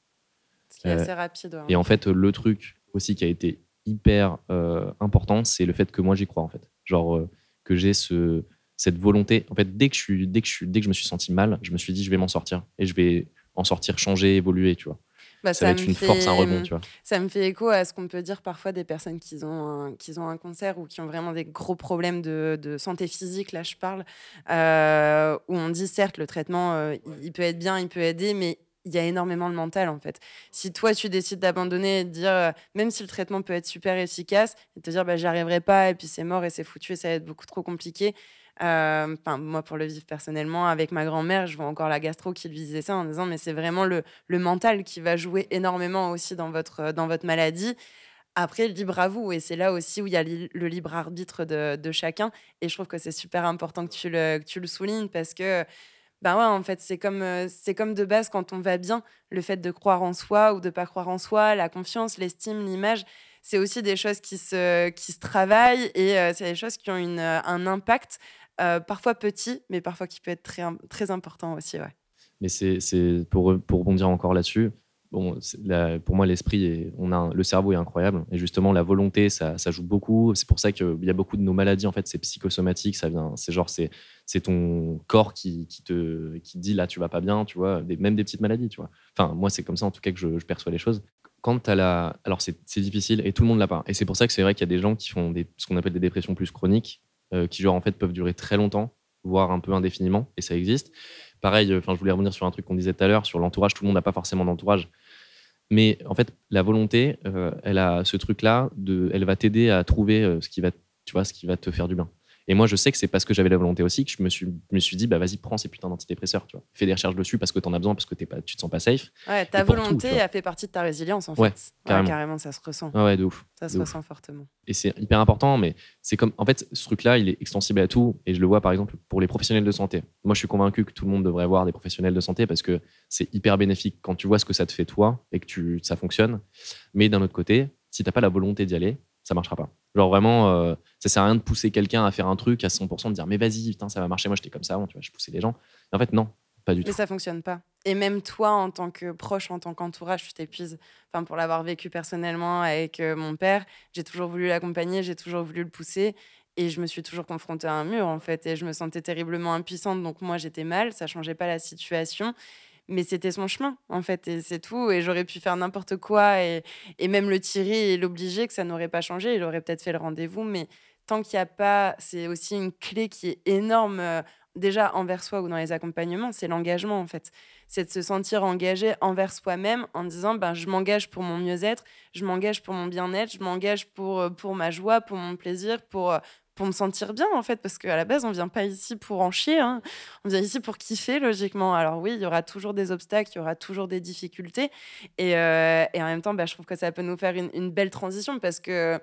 Ce qui est assez rapide. Et en fait, le truc aussi qui a été hyper euh, important, c'est le fait que moi j'y crois en fait. Genre que j'ai ce, cette volonté. En fait, dès que, je suis, dès, que je suis, dès que je me suis senti mal, je me suis dit je vais m'en sortir et je vais en sortir, changer, évoluer, tu vois. Bah, ça, va être une force, un rebond, tu vois. Ça me fait écho à ce qu'on peut dire parfois des personnes qui ont, un, qui ont un cancer ou qui ont vraiment des gros problèmes de, de santé physique, là je parle, euh, où on dit certes le traitement, euh, il peut être bien, il peut aider, mais il y a énormément de mental en fait. Si toi tu décides d'abandonner et de dire, euh, même si le traitement peut être super efficace, et te dire bah, j'y arriverai pas et puis c'est mort et c'est foutu et ça va être beaucoup trop compliqué, enfin, moi, pour le vivre personnellement, avec ma grand-mère, je vois encore la gastro qui lui disait ça en disant mais c'est vraiment le, le mental qui va jouer énormément aussi dans votre, dans votre maladie. Après, libre à vous. Et c'est là aussi où il y a le libre arbitre de, de chacun. Et je trouve que c'est super important que tu le, que tu le soulignes parce que, ben ouais, en fait, c'est comme, euh, c'est comme de base quand on va bien, le fait de croire en soi ou de pas croire en soi, la confiance, l'estime, l'image, c'est aussi des choses qui se, qui se travaillent et euh, c'est des choses qui ont une, un impact euh, parfois petit, mais parfois qui peut être très, très important aussi. Ouais. Mais c'est pour, pour rebondir encore là-dessus. Bon, pour moi, l'esprit, le cerveau est incroyable et justement la volonté, ça, ça joue beaucoup. C'est pour ça qu'il y a beaucoup de nos maladies en fait, c'est psychosomatique. Ça vient, c'est genre c'est ton corps qui, qui, te qui dit là tu vas pas bien, tu vois, même des petites maladies, tu vois. Enfin moi c'est comme ça en tout cas que je, perçois les choses. Quand as la, alors c'est difficile et tout le monde l'a pas. Et c'est pour ça que c'est vrai qu'il y a des gens qui font ce qu'on appelle des dépressions plus chroniques euh, qui genre en fait peuvent durer très longtemps, voire un peu indéfiniment, et ça existe. Pareil, enfin je voulais revenir sur un truc qu'on disait tout à l'heure sur l'entourage. Tout le monde n'a pas forcément d'entourage, mais en fait la volonté, euh, elle a ce truc-là de, elle va t'aider à trouver euh, ce qui va, tu vois, ce qui va te faire du bien. Et moi, je sais que c'est parce que j'avais la volonté aussi que je me suis, me suis dit, bah vas-y, prends ces putains d'antidépresseurs, tu vois. Fais des recherches dessus parce que tu en as besoin, parce que es pas, tu te sens pas safe. Ouais, ta volonté a fait partie de ta résilience, en fait. Ouais, carrément. ça se ressent. ouais, de ouf. Ça se ressent fortement. Et c'est hyper important, mais c'est comme, en fait, ce truc-là, il est extensible à tout. Et je le vois, par exemple, pour les professionnels de santé. Moi, je suis convaincu que tout le monde devrait voir des professionnels de santé parce que c'est hyper bénéfique quand tu vois ce que ça te fait toi et que tu, ça fonctionne. Mais d'un autre côté, si t'as pas la volonté d'y aller, ça marchera pas. Genre vraiment, euh, ça sert à rien de pousser quelqu'un à faire un truc à 100%, de dire mais vas-y, putain, ça va marcher. Moi, j'étais comme ça avant, tu vois, je poussais les gens. en fait, non, pas du tout. Mais ça fonctionne pas. Et même toi, en tant que proche, en tant qu'entourage, tu t'épuises. Enfin, pour l'avoir vécu personnellement avec euh, mon père, j'ai toujours voulu l'accompagner, j'ai toujours voulu le pousser. Et je me suis toujours confrontée à un mur, en fait. Et je me sentais terriblement impuissante. Donc, moi, j'étais mal. Ça changeait pas la situation mais c'était son chemin en fait et c'est tout et j'aurais pu faire n'importe quoi et, et, même le tirer et l'obliger que ça n'aurait pas changé il aurait peut-être fait le rendez-vous mais tant qu'il n'y a pas c'est aussi une clé qui est énorme euh, déjà envers soi ou dans les accompagnements c'est l'engagement en fait. C'est de se sentir engagé envers soi-même en disant ben je m'engage pour mon mieux-être je m'engage pour mon bien-être je m'engage pour euh, pour ma joie pour mon plaisir pour euh, pour me sentir bien en fait parce qu'à la base on vient pas ici pour en chier hein. on vient ici pour kiffer logiquement. Alors oui il y aura toujours des obstacles il y aura toujours des difficultés. Et, euh, et en même temps bah, je trouve que ça peut nous faire une, belle transition parce que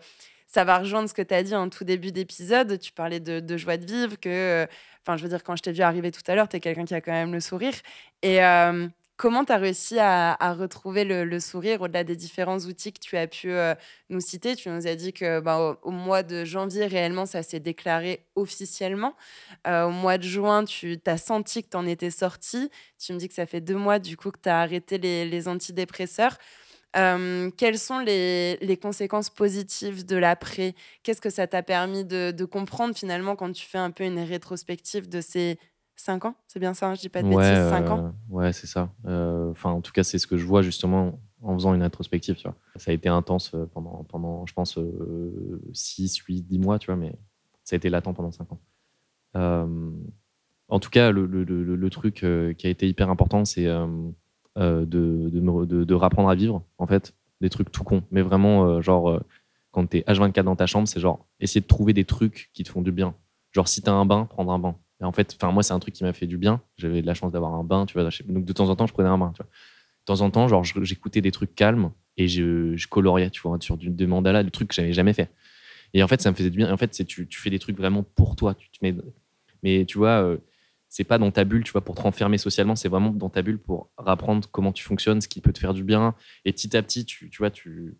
ça va rejoindre ce que tu as dit en tout début d'épisode. Tu parlais de, de, joie de vivre que enfin je veux dire quand je t'ai vu arriver tout à l'heure tu es quelqu'un qui a quand même le sourire. Et euh, Comment tu as réussi à, retrouver le, sourire au-delà des différents outils que tu as pu euh, nous citer? Tu nous as dit que bah, au, mois de janvier, réellement, ça s'est déclaré officiellement. Euh, au mois de juin, tu as senti que tu en étais sorti. Tu me dis que ça fait deux mois du coup que tu as arrêté les, antidépresseurs. Euh, quelles sont les, conséquences positives de l'après? Qu'est-ce que ça t'a permis de comprendre finalement quand tu fais un peu une rétrospective de ces 5 ans, c'est bien ça, hein, je dis pas de bêtises, 5 ans. Euh, ouais, c'est ça. Euh, enfin, en tout cas, c'est ce que je vois justement en faisant une. Tu vois. Ça a été intense euh, pendant, pendant je pense, 6, 8, 10 mois, tu vois, mais ça a été latent pendant 5 ans. en tout cas, le, le, le, truc qui a été hyper important, c'est de, de, de, de, rapprendre à vivre, en fait, des trucs tout cons. Mais vraiment, genre, quand tu es H24 dans ta chambre, c'est genre essayer de trouver des trucs qui te font du bien. Genre, si tu as un bain, prendre un bain en fait, enfin moi, c'est un truc qui m'a fait du bien. J'avais de la chance d'avoir un bain, tu vois. Donc de temps en temps, je prenais un bain. De temps en temps, genre, j'écoutais des trucs calmes et je, coloriais, tu vois, sur du, des mandalas, des trucs que j'avais jamais fait. Et en fait, ça me faisait du bien. Et en fait, c'est tu, tu fais des trucs vraiment pour toi. Tu te mets, mais tu vois, euh, c'est pas dans ta bulle, tu vois, pour te renfermer socialement. C'est vraiment dans ta bulle pour apprendre comment tu fonctionnes, ce qui peut te faire du bien. Et petit à petit, tu, tu vois, tu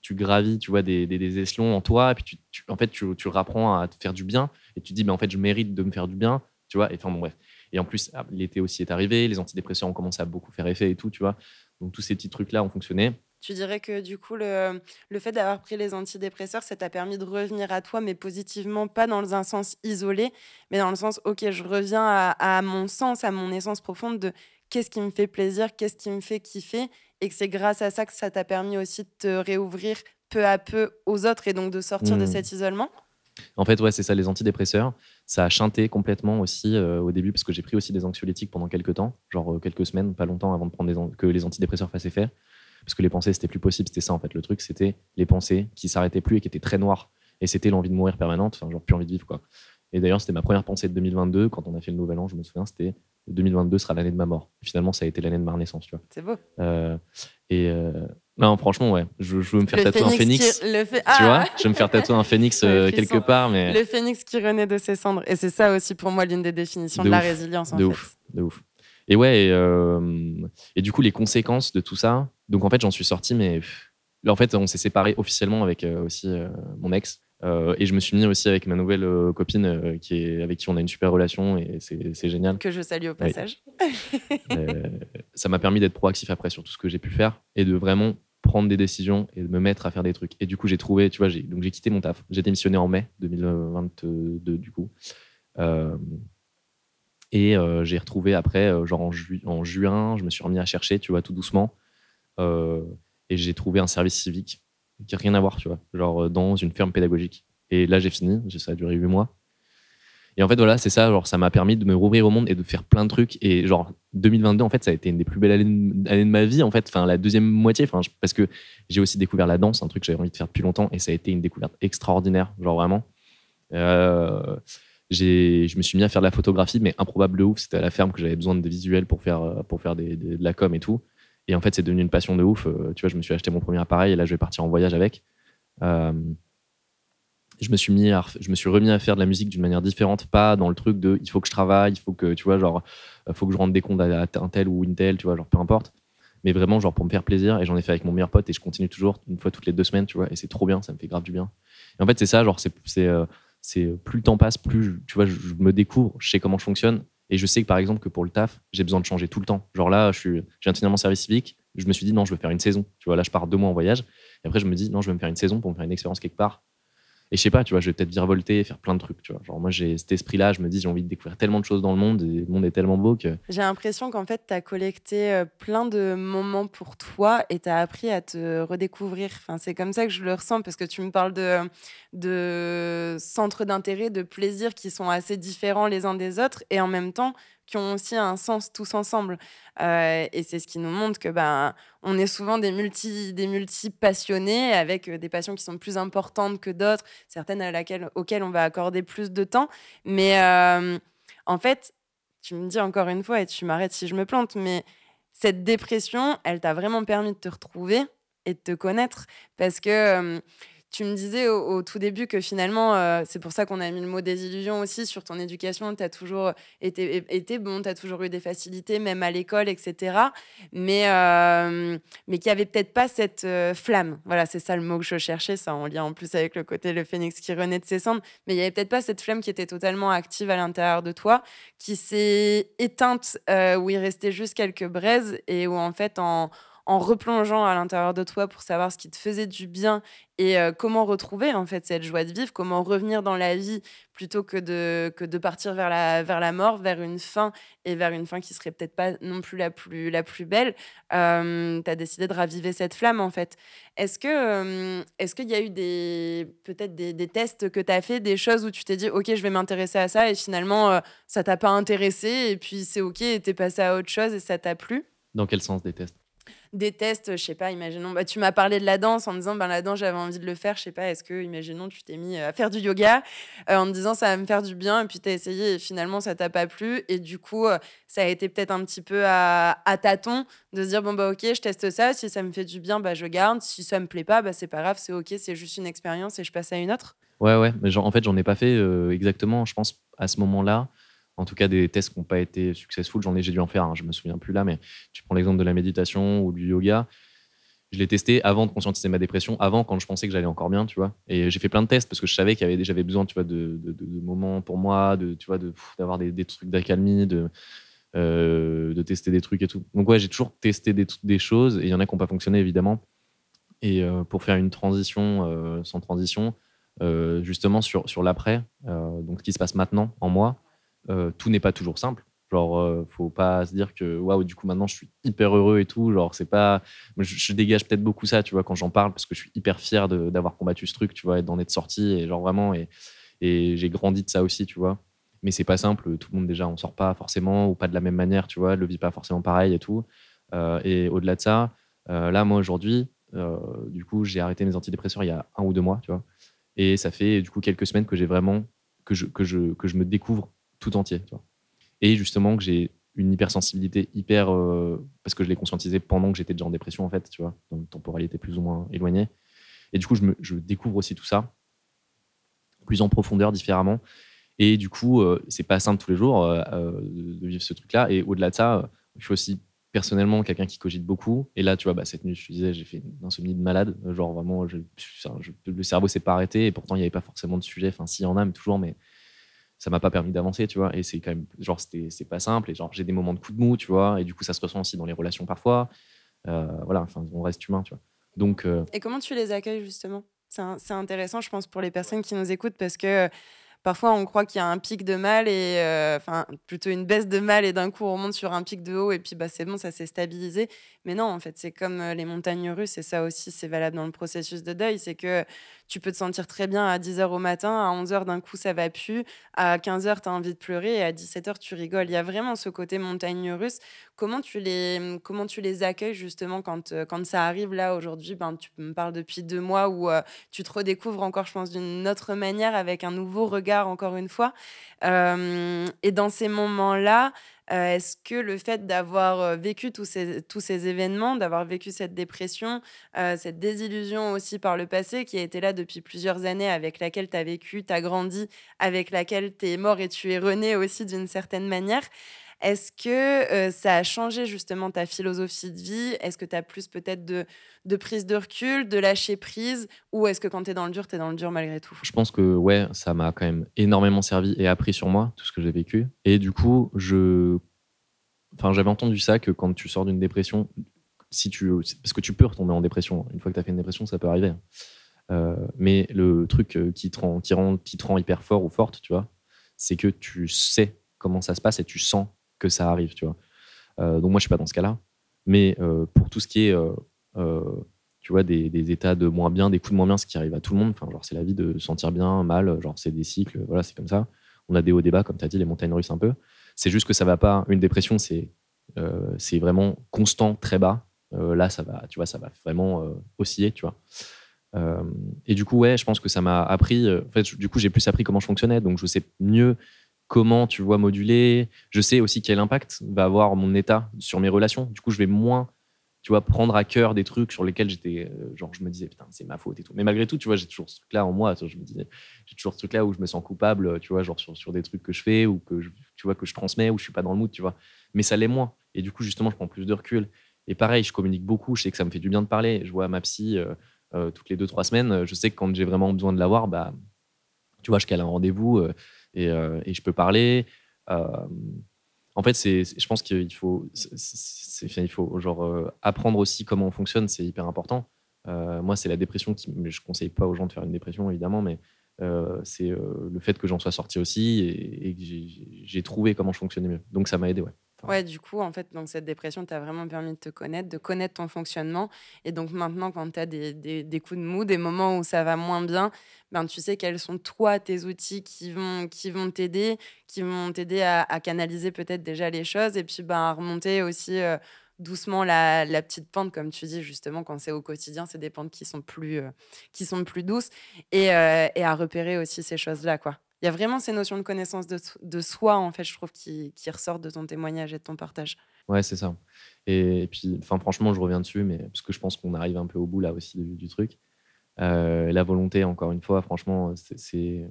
tu gravis, tu vois, des, des, échelons en toi, et puis tu, en fait, tu, tu rapprends à te faire du bien, et tu dis, mais en fait, je mérite de me faire du bien, tu vois, et enfin, bon, bref. Et en plus, ah, l'été aussi est arrivé, les antidépresseurs ont commencé à beaucoup faire effet et tout, tu vois. Donc, tous ces petits trucs-là ont fonctionné. Tu dirais que du coup, le, le fait d'avoir pris les antidépresseurs, ça t'a permis de revenir à toi, mais positivement, pas dans un sens isolé, mais dans le sens, ok, je reviens à, à mon sens, à mon essence profonde de qu'est-ce qui me fait plaisir, qu'est-ce qui me fait kiffer, et que c'est grâce à ça que ça t'a permis aussi de te réouvrir peu à peu aux autres et donc de sortir de hmm. cet isolement? En fait, ouais, c'est ça, les antidépresseurs. Ça a chanté complètement aussi euh, au début, parce que j'ai pris aussi des anxiolytiques pendant quelques temps, genre euh, quelques semaines, pas longtemps avant de prendre des que les antidépresseurs fassent effet. Parce que les pensées, c'était plus possible, c'était ça en fait. Le truc, c'était les pensées qui s'arrêtaient plus et qui étaient très noires. Et c'était l'envie de mourir permanente, enfin, genre plus envie de vivre, quoi. Et d'ailleurs, c'était ma première pensée de 2022, quand on a fait le nouvel an, je me souviens, c'était 2022 sera l'année de ma mort. finalement, ça a été l'année de ma renaissance, tu vois. C'est beau. Euh, et euh, non, franchement, ouais, je, veux me faire tatouer un phénix. Tu vois, ah. je veux me faire tatouer un phénix euh, quelque part, mais le phénix qui renaît de ses cendres. Et c'est ça aussi pour moi l'une des définitions de, la résilience. En de fait. ouf, de ouf. Et ouais, et, et, du coup, les conséquences de tout ça. Donc en fait, j'en suis sorti, mais en fait, on s'est séparé officiellement avec aussi mon ex. Euh, et je me suis mis aussi avec ma nouvelle euh, copine euh, qui est, avec qui on a une super relation et c'est génial. Que je salue au passage. ça m'a permis d'être proactif après sur tout ce que j'ai pu faire et de vraiment prendre des décisions et de me mettre à faire des trucs. Et du coup, j'ai trouvé, tu vois, donc j'ai quitté mon taf. J'ai démissionné en mai 2022 du coup. et j'ai retrouvé après, genre en, en, juin, je me suis remis à chercher, tu vois, tout doucement. et j'ai trouvé un service civique qui n'a rien à voir, tu vois, genre euh, dans une ferme pédagogique. Et là, j'ai fini, ça a duré huit mois. Et en fait, voilà, c'est ça, genre, ça m'a permis de me rouvrir au monde et de faire plein de trucs. Et genre, 2022, en fait, ça a été une des plus belles années de ma vie, en fait, enfin, la deuxième moitié, enfin, parce que j'ai aussi découvert la danse, un truc que j'avais envie de faire depuis longtemps, et ça a été une découverte extraordinaire, genre vraiment. je me suis mis à faire de la photographie, mais improbable de ouf. C'était à la ferme que j'avais besoin de visuels pour faire, pour faire de la com et tout. Et en fait, c'est devenu une passion de ouf. tu vois, je me suis acheté mon premier appareil et là, je vais partir en voyage avec. Euh, je me suis mis je me suis remis à faire de la musique d'une manière différente, pas dans le truc de il faut que je travaille, il faut que tu vois genre euh, faut que je rende des comptes à, un tel ou une telle, tu vois genre peu importe, mais vraiment genre pour me faire plaisir et j'en ai fait avec mon meilleur pote et je continue toujours une fois toutes les deux semaines, tu vois et c'est trop bien, ça me fait grave du bien. Et en fait c'est ça, genre euh, c'est plus le temps passe, plus tu vois je, me découvre, je sais comment je fonctionne et je sais que par exemple que pour le taf j'ai besoin de changer tout le temps. Genre là je suis finir mon service civique, je me suis dit non je veux faire une saison, tu vois là je pars deux mois en voyage. Et après je me dis non je vais me faire une saison pour me faire une expérience quelque part et je sais pas, tu vois, je vais peut-être virevolter, faire plein de trucs, tu vois. Genre, moi, j'ai cet esprit-là, je me dis, j'ai envie de découvrir tellement de choses dans le monde, et le monde est tellement beau que. J'ai l'impression qu'en fait, tu as collecté euh, plein de moments pour toi et tu as appris à te redécouvrir. Enfin, c'est comme ça que je le ressens, parce que tu me parles de, de centres d'intérêt, de plaisir qui sont assez différents les uns des autres, et en même temps, qui ont aussi un sens tous ensemble. Euh, et c'est ce qui nous montre que ben, on est souvent des multi, des multi passionnés avec euh, des passions qui sont plus importantes que d'autres, certaines à laquelle, auxquelles on va accorder plus de temps. Mais euh, en fait, tu me dis encore une fois, et tu m'arrêtes si je me plante, mais cette dépression, elle t'a vraiment permis de te retrouver et de te connaître parce que tu me disais au, tout début que finalement, euh, c'est pour ça qu'on a mis le mot désillusion aussi sur ton éducation. Tu as toujours été, bon, tu as toujours eu des facilités, même à l'école, etc. Mais, euh, mais qu'il n'y avait peut-être pas cette euh, flamme. Voilà, c'est ça le mot que je cherchais, ça en lien en plus avec le côté le phénix qui renaît de ses cendres. Mais il n'y avait peut-être pas cette flamme qui était totalement active à l'intérieur de toi, qui s'est éteinte, où il restait juste quelques braises et où en fait, en en replongeant à l'intérieur de toi pour savoir ce qui te faisait du bien et euh, comment retrouver en fait cette joie de vivre, comment revenir dans la vie plutôt que de, que de partir vers la, vers la mort, vers une fin et vers une fin qui serait peut-être pas non plus la plus, la plus belle. Euh, tu as décidé de raviver cette flamme en fait. Est-ce que euh, est-ce qu'il y a eu des peut-être des, tests que tu as fait, des choses où tu t'es dit OK, je vais m'intéresser à ça et finalement ça t'a pas intéressé et puis c'est OK et es passé à autre chose et ça t'a plu? Dans quel sens des tests? Des tests, je sais pas, imaginons, bah, tu m'as parlé de la danse en disant, ben, la danse, j'avais envie de le faire, je sais pas, est-ce que, imaginons, tu t'es mis à faire du yoga euh, en te disant, ça va me faire du bien, et puis tu as essayé, et finalement, ça t'a pas plu, et du coup, euh, ça a été peut-être un petit peu à, à tâtons de se dire, bon, bah, ok, je teste ça, si ça me fait du bien, bah, je garde, si ça me plaît pas, bah, c'est pas grave, c'est ok, c'est juste une expérience, et je passe à une autre. Ouais, ouais, mais en fait, j'en ai pas fait euh, exactement, je pense, à ce moment-là en tout cas des tests qui n'ont pas été successful. J'en ai, j'ai dû en faire, je je me souviens plus là, mais tu prends l'exemple de la méditation ou du yoga je l'ai testé avant de conscientiser ma dépression, avant quand je pensais que j'allais encore bien, tu vois. Et j'ai fait plein de tests parce que je savais qu'il j'avais besoin, tu vois, de, moments pour moi, de, tu vois, d'avoir des, trucs d'accalmie, de, euh, de tester des trucs et tout. Donc ouais, j'ai toujours testé des, des choses et il y en a qui n'ont pas fonctionné évidemment. Et euh, pour faire une transition euh, sans transition, justement sur, sur l'après, donc ce qui se passe maintenant en moi, tout n'est pas toujours simple. Genre, euh, faut pas se dire que waouh, du coup, maintenant, je suis hyper heureux et tout. Genre, c'est pas. Je, dégage peut-être beaucoup ça, tu vois, quand j'en parle, parce que je suis hyper fier d'avoir combattu ce truc, tu vois, et d'en être sorti. Et genre, vraiment, et, et j'ai grandi de ça aussi, tu vois. Mais c'est pas simple. Tout le monde, déjà, on sort pas forcément, ou pas de la même manière, tu vois, le vit pas forcément pareil et tout. Euh, et au-delà de ça, euh, là, moi, aujourd'hui, du coup, j'ai arrêté mes antidépresseurs il y a un ou deux mois, tu vois. Et ça fait, du coup, quelques semaines que j'ai vraiment. Que je, que, je, que je me découvre tout entier, et justement que j'ai une hypersensibilité hyper euh, parce que je l'ai conscientisé pendant que j'étais déjà en dépression en fait tu vois. Dans une temporalité plus ou moins éloignée et du coup je, découvre aussi tout ça plus en profondeur différemment. Et du coup euh, c'est pas simple tous les jours euh, de vivre ce truc là et au-delà de ça je suis aussi personnellement quelqu'un qui cogite beaucoup. Et là tu vois bah, cette nuit je te disais j'ai fait une insomnie de malade. Genre vraiment le cerveau s'est pas arrêté. Et pourtant il n'y avait pas forcément de sujet. Enfin s'il y en a mais toujours ça m'a pas permis d'avancer, tu vois. Et c'est quand même, genre, c'est pas simple. Et genre, j'ai des moments de coup de mou, tu vois. Et du coup, ça se ressent aussi dans les relations parfois. Euh, voilà, enfin, on reste humain, tu vois. Donc. Euh, et comment tu les accueilles, justement? C'est intéressant, je pense, pour les personnes qui nous écoutent, parce que parfois on croit qu'il y a un pic de mal et enfin plutôt une baisse de mal et d'un coup on remonte sur un pic de haut et puis bah c'est bon ça s'est stabilisé mais non en fait c'est comme les montagnes russes et ça aussi c'est valable dans le processus de deuil c'est que tu peux te sentir très bien à 10h au matin, à 11h d'un coup ça va plus, à 15h tu as envie de pleurer et à 17h tu rigoles. Il y a vraiment ce côté montagne russe. Comment tu les, comment tu les accueilles justement quand, euh, quand ça arrive là aujourd'hui? Ben, Tu me parles depuis deux mois où euh, tu te redécouvres encore, je pense, d'une autre manière, avec un nouveau regard encore une fois. Euh, et dans ces moments-là, euh, est-ce que le fait d'avoir euh, vécu tous ces, tous ces événements, d'avoir vécu cette dépression, euh, cette désillusion aussi par le passé qui a été là depuis plusieurs années, avec laquelle tu as vécu, tu as grandi, avec laquelle tu es mort et tu es rené aussi d'une certaine manière, est-ce que ça a changé justement ta philosophie de vie? Est-ce que tu as plus peut-être de, prise de recul, de lâcher prise? Ou est-ce que quand tu es dans le dur, tu es dans le dur malgré tout? Je pense que ouais, ça m'a quand même énormément servi et appris sur moi, tout ce que j'ai vécu. Et du coup, je... enfin, j'avais entendu ça, que quand tu sors d'une dépression, si tu... parce que tu peux retomber en dépression. Une fois que tu as fait une dépression, ça peut arriver. Mais le truc qui te, rend, qui, rend, qui te rend hyper fort ou forte, tu vois, c'est que tu sais comment ça se passe et tu sens que ça arrive, tu vois. Euh, donc moi, je suis pas dans ce cas-là. Mais euh, pour tout ce qui est, euh, tu vois, des, états de moins bien, des coups de moins bien, ce qui arrive à tout le monde. Enfin, genre, c'est la vie de se sentir bien, mal. Genre, c'est des cycles. Voilà, c'est comme ça. On a des hauts débats, comme tu as dit, les montagnes russes un peu. C'est juste que ça va pas. Une dépression, c'est c'est vraiment constant, très bas. là, ça va, tu vois, ça va vraiment osciller, tu vois. et du coup, ouais, je pense que ça m'a appris. en fait, du coup, j'ai plus appris comment je fonctionnais, donc je sais mieux comment tu vois moduler. Je sais aussi quel impact va avoir mon état sur mes relations. Du coup, je vais moins, tu vois, prendre à cœur des trucs sur lesquels j'étais, euh, genre, je me disais, putain, c'est ma faute et tout. Mais malgré tout, tu vois, j'ai toujours ce truc-là en moi. Je me disais, j'ai toujours ce truc-là où je me sens coupable, tu vois, genre sur, sur des trucs que je fais ou que je, tu vois, que je transmets ou je suis pas dans le mood, tu vois. Mais ça l'est moins. Et du coup, justement, je prends plus de recul. Et pareil, je communique beaucoup. Je sais que ça me fait du bien de parler. Je vois ma psy euh, euh, toutes les deux, trois semaines. Je sais que quand j'ai vraiment besoin de la voir, bah, tu vois, je cale un rendez-vous. Euh, et, je peux parler. Euh, en fait, c'est, je pense qu'il faut, il faut genre, euh, apprendre aussi comment on fonctionne, c'est hyper important. moi, c'est la dépression qui. Je conseille pas aux gens de faire une dépression, évidemment, mais c'est le fait que j'en sois sorti aussi et, que j'ai trouvé comment je fonctionnais mieux. Donc, ça m'a aidé, ouais. Ouais, du coup, en fait, donc cette dépression t'a vraiment permis de te connaître, de connaître ton fonctionnement. Et donc maintenant, quand tu as des, des, des, coups de mou, des moments où ça va moins bien, ben, tu sais quels sont toi tes outils qui vont qui vont t'aider, qui vont t'aider à, à, canaliser peut-être déjà les choses et puis ben, à remonter aussi euh, doucement la, la, petite pente, comme tu dis justement, quand c'est au quotidien, c'est des pentes qui sont plus, euh, qui sont plus douces et, euh, et à repérer aussi ces choses-là, quoi il y a vraiment ces notions de connaissance de, soi, en fait, je trouve, qui, ressortent de ton témoignage et de ton partage. Ouais, c'est ça. Et, puis, enfin, franchement, je reviens dessus, mais parce que je pense qu'on arrive un peu au bout là aussi du, truc. Euh, la volonté, encore une fois, franchement, c'est.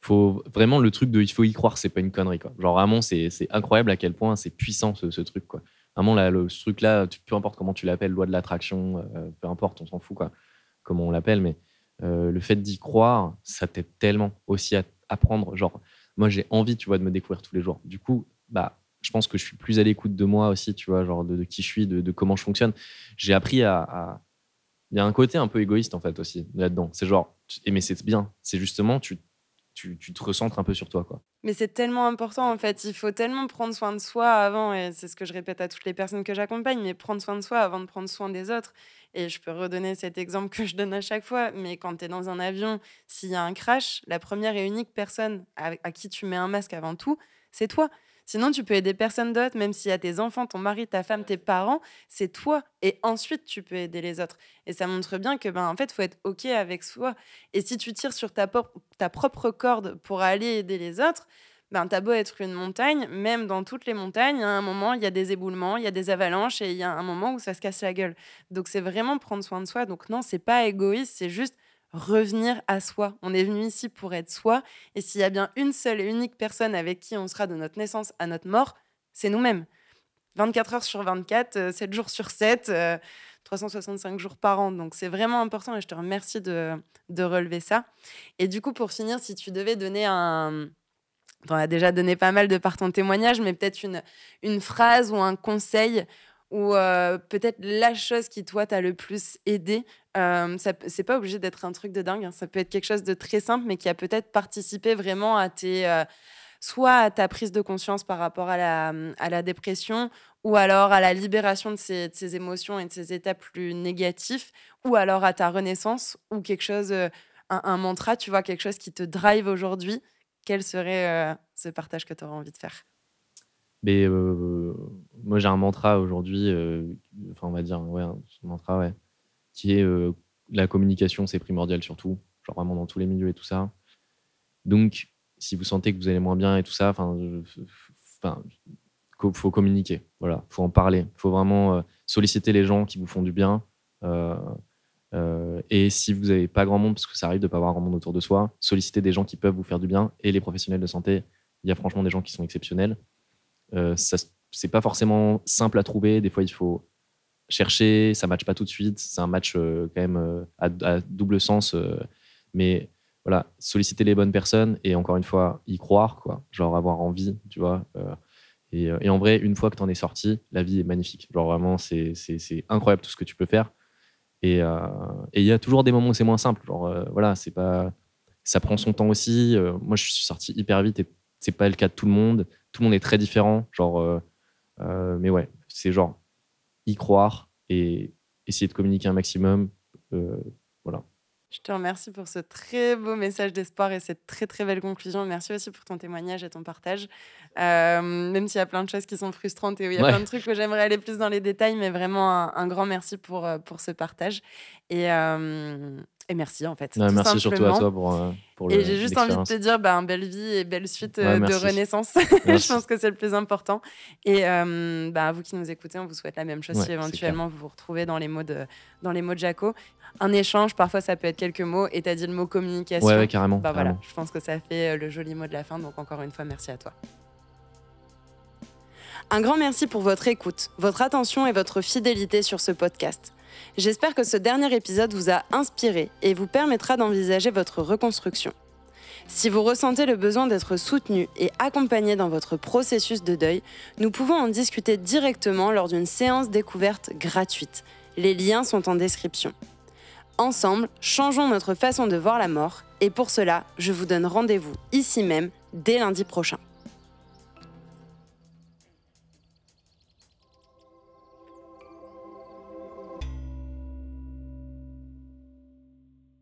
Faut vraiment le truc de il faut y croire, c'est pas une connerie quoi. Genre vraiment, c'est incroyable à quel point c'est puissant ce, truc quoi. Vraiment, là, le, ce truc là, peu importe comment tu l'appelles, loi de l'attraction, euh, peu importe, on s'en fout quoi, comment on l'appelle, mais euh, le fait d'y croire, ça t'aide tellement aussi à apprendre. Genre, moi, j'ai envie, tu vois, de me découvrir tous les jours. Du coup, bah, je pense que je suis plus à l'écoute de moi aussi, tu vois, genre de, qui je suis, de, comment je fonctionne. J'ai appris à, Il y a un côté un peu égoïste, en fait, aussi, là-dedans. C'est genre, mais c'est bien. C'est justement, tu tu, te recentres un peu sur toi. Quoi. Mais c'est tellement important en fait. Il faut tellement prendre soin de soi avant, et c'est ce que je répète à toutes les personnes que j'accompagne, mais prendre soin de soi avant de prendre soin des autres. Et je peux redonner cet exemple que je donne à chaque fois, mais quand tu es dans un avion, s'il y a un crash, la première et unique personne à qui tu mets un masque avant tout, c'est toi. Sinon, tu peux aider personne d'autre, même s'il y a tes enfants, ton mari, ta femme, tes parents, c'est toi. Et ensuite, tu peux aider les autres. Et ça montre bien que, ben, en fait, faut être OK avec soi. Et si tu tires sur ta, ta propre corde pour aller aider les autres, ben, t'as beau être une montagne, même dans toutes les montagnes, à un moment, il y a des éboulements, il y a des avalanches et il y a un moment où ça se casse la gueule. Donc, c'est vraiment prendre soin de soi. Donc, non, c'est pas égoïste, c'est juste revenir à soi. On est venu ici pour être soi. Et s'il y a bien une seule et unique personne avec qui on sera de notre naissance à notre mort, c'est nous-mêmes. 24 heures sur 24, 7 euh, jours sur 7, 365 euh, jours par an. Donc c'est vraiment important et je te remercie de, de, relever ça. Et du coup, pour finir, si tu devais donner un... Tu as déjà donné pas mal de par ton témoignage, mais peut-être une, une phrase ou un conseil ou peut-être la chose qui, toi, t'a le plus aidé euh, C'est pas obligé d'être un truc de dingue, hein. ça peut être quelque chose de très simple, mais qui a peut-être participé vraiment à tes. Soit à ta prise de conscience par rapport à la, dépression, ou alors à la libération de ces, émotions et de ces états plus négatifs, ou alors à ta renaissance, ou quelque chose, un, mantra, tu vois, quelque chose qui te drive aujourd'hui. Quel serait ce partage que tu aurais envie de faire? Mais moi, j'ai un mantra aujourd'hui, euh, enfin, on va dire, ouais, un mantra, ouais, qui est euh, la communication, c'est primordial surtout, genre vraiment dans tous les milieux et tout ça. Donc, si vous sentez que vous allez moins bien et tout ça, enfin, faut communiquer, voilà, faut en parler, faut vraiment solliciter les gens qui vous font du bien. et si vous n'avez pas grand monde, parce que ça arrive de ne pas avoir grand monde autour de soi, solliciter des gens qui peuvent vous faire du bien. Et les professionnels de santé, il y a franchement des gens qui sont exceptionnels. Euh, ça c'est pas forcément simple à trouver. Des fois, il faut chercher, ça matche pas tout de suite. C'est un match euh, quand même euh, à, double sens. mais voilà, solliciter les bonnes personnes et encore une fois, y croire, quoi. Genre avoir envie, tu vois. Et, et, en vrai, une fois que tu en es sorti, la vie est magnifique. Genre vraiment, c'est incroyable tout ce que tu peux faire. Et il y a toujours des moments où c'est moins simple. Genre, voilà, c'est pas. Ça prend son temps aussi. moi, je suis sorti hyper vite et c'est pas le cas de tout le monde tout le monde est très différent. Genre, euh, euh, mais ouais, c'est genre y croire et essayer de communiquer un maximum. Euh, voilà. Je te remercie pour ce très beau message d'espoir et cette très très belle conclusion. Merci aussi pour ton témoignage et ton partage. même s'il y a plein de choses qui sont frustrantes et où il y a plein de trucs que j'aimerais aller plus dans les détails, mais vraiment un, grand merci pour, pour ce partage. Et, et merci en fait. merci surtout à toi pour, euh, pour le, Et j'ai juste envie de te dire, bah, belle vie et belle suite euh, de renaissance. je pense que c'est le plus important. Et euh, bah, vous qui nous écoutez, on vous souhaite la même chose si éventuellement vous vous retrouvez dans les mots de, dans les mots de Jaco. Un échange, parfois ça peut être quelques mots. Et tu as dit le mot communication. Ouais, carrément. Bah, Voilà, je pense que ça fait le joli mot de la fin. Donc encore une fois, merci à toi. Un grand merci pour votre écoute, votre attention et votre fidélité sur ce podcast. J'espère que ce dernier épisode vous a inspiré et vous permettra d'envisager votre reconstruction. Si vous ressentez le besoin d'être soutenu et accompagné dans votre processus de deuil, nous pouvons en discuter directement lors d'une séance découverte gratuite. Les liens sont en description. Ensemble, changeons notre façon de voir la mort et pour cela, je vous donne rendez-vous ici même dès lundi prochain.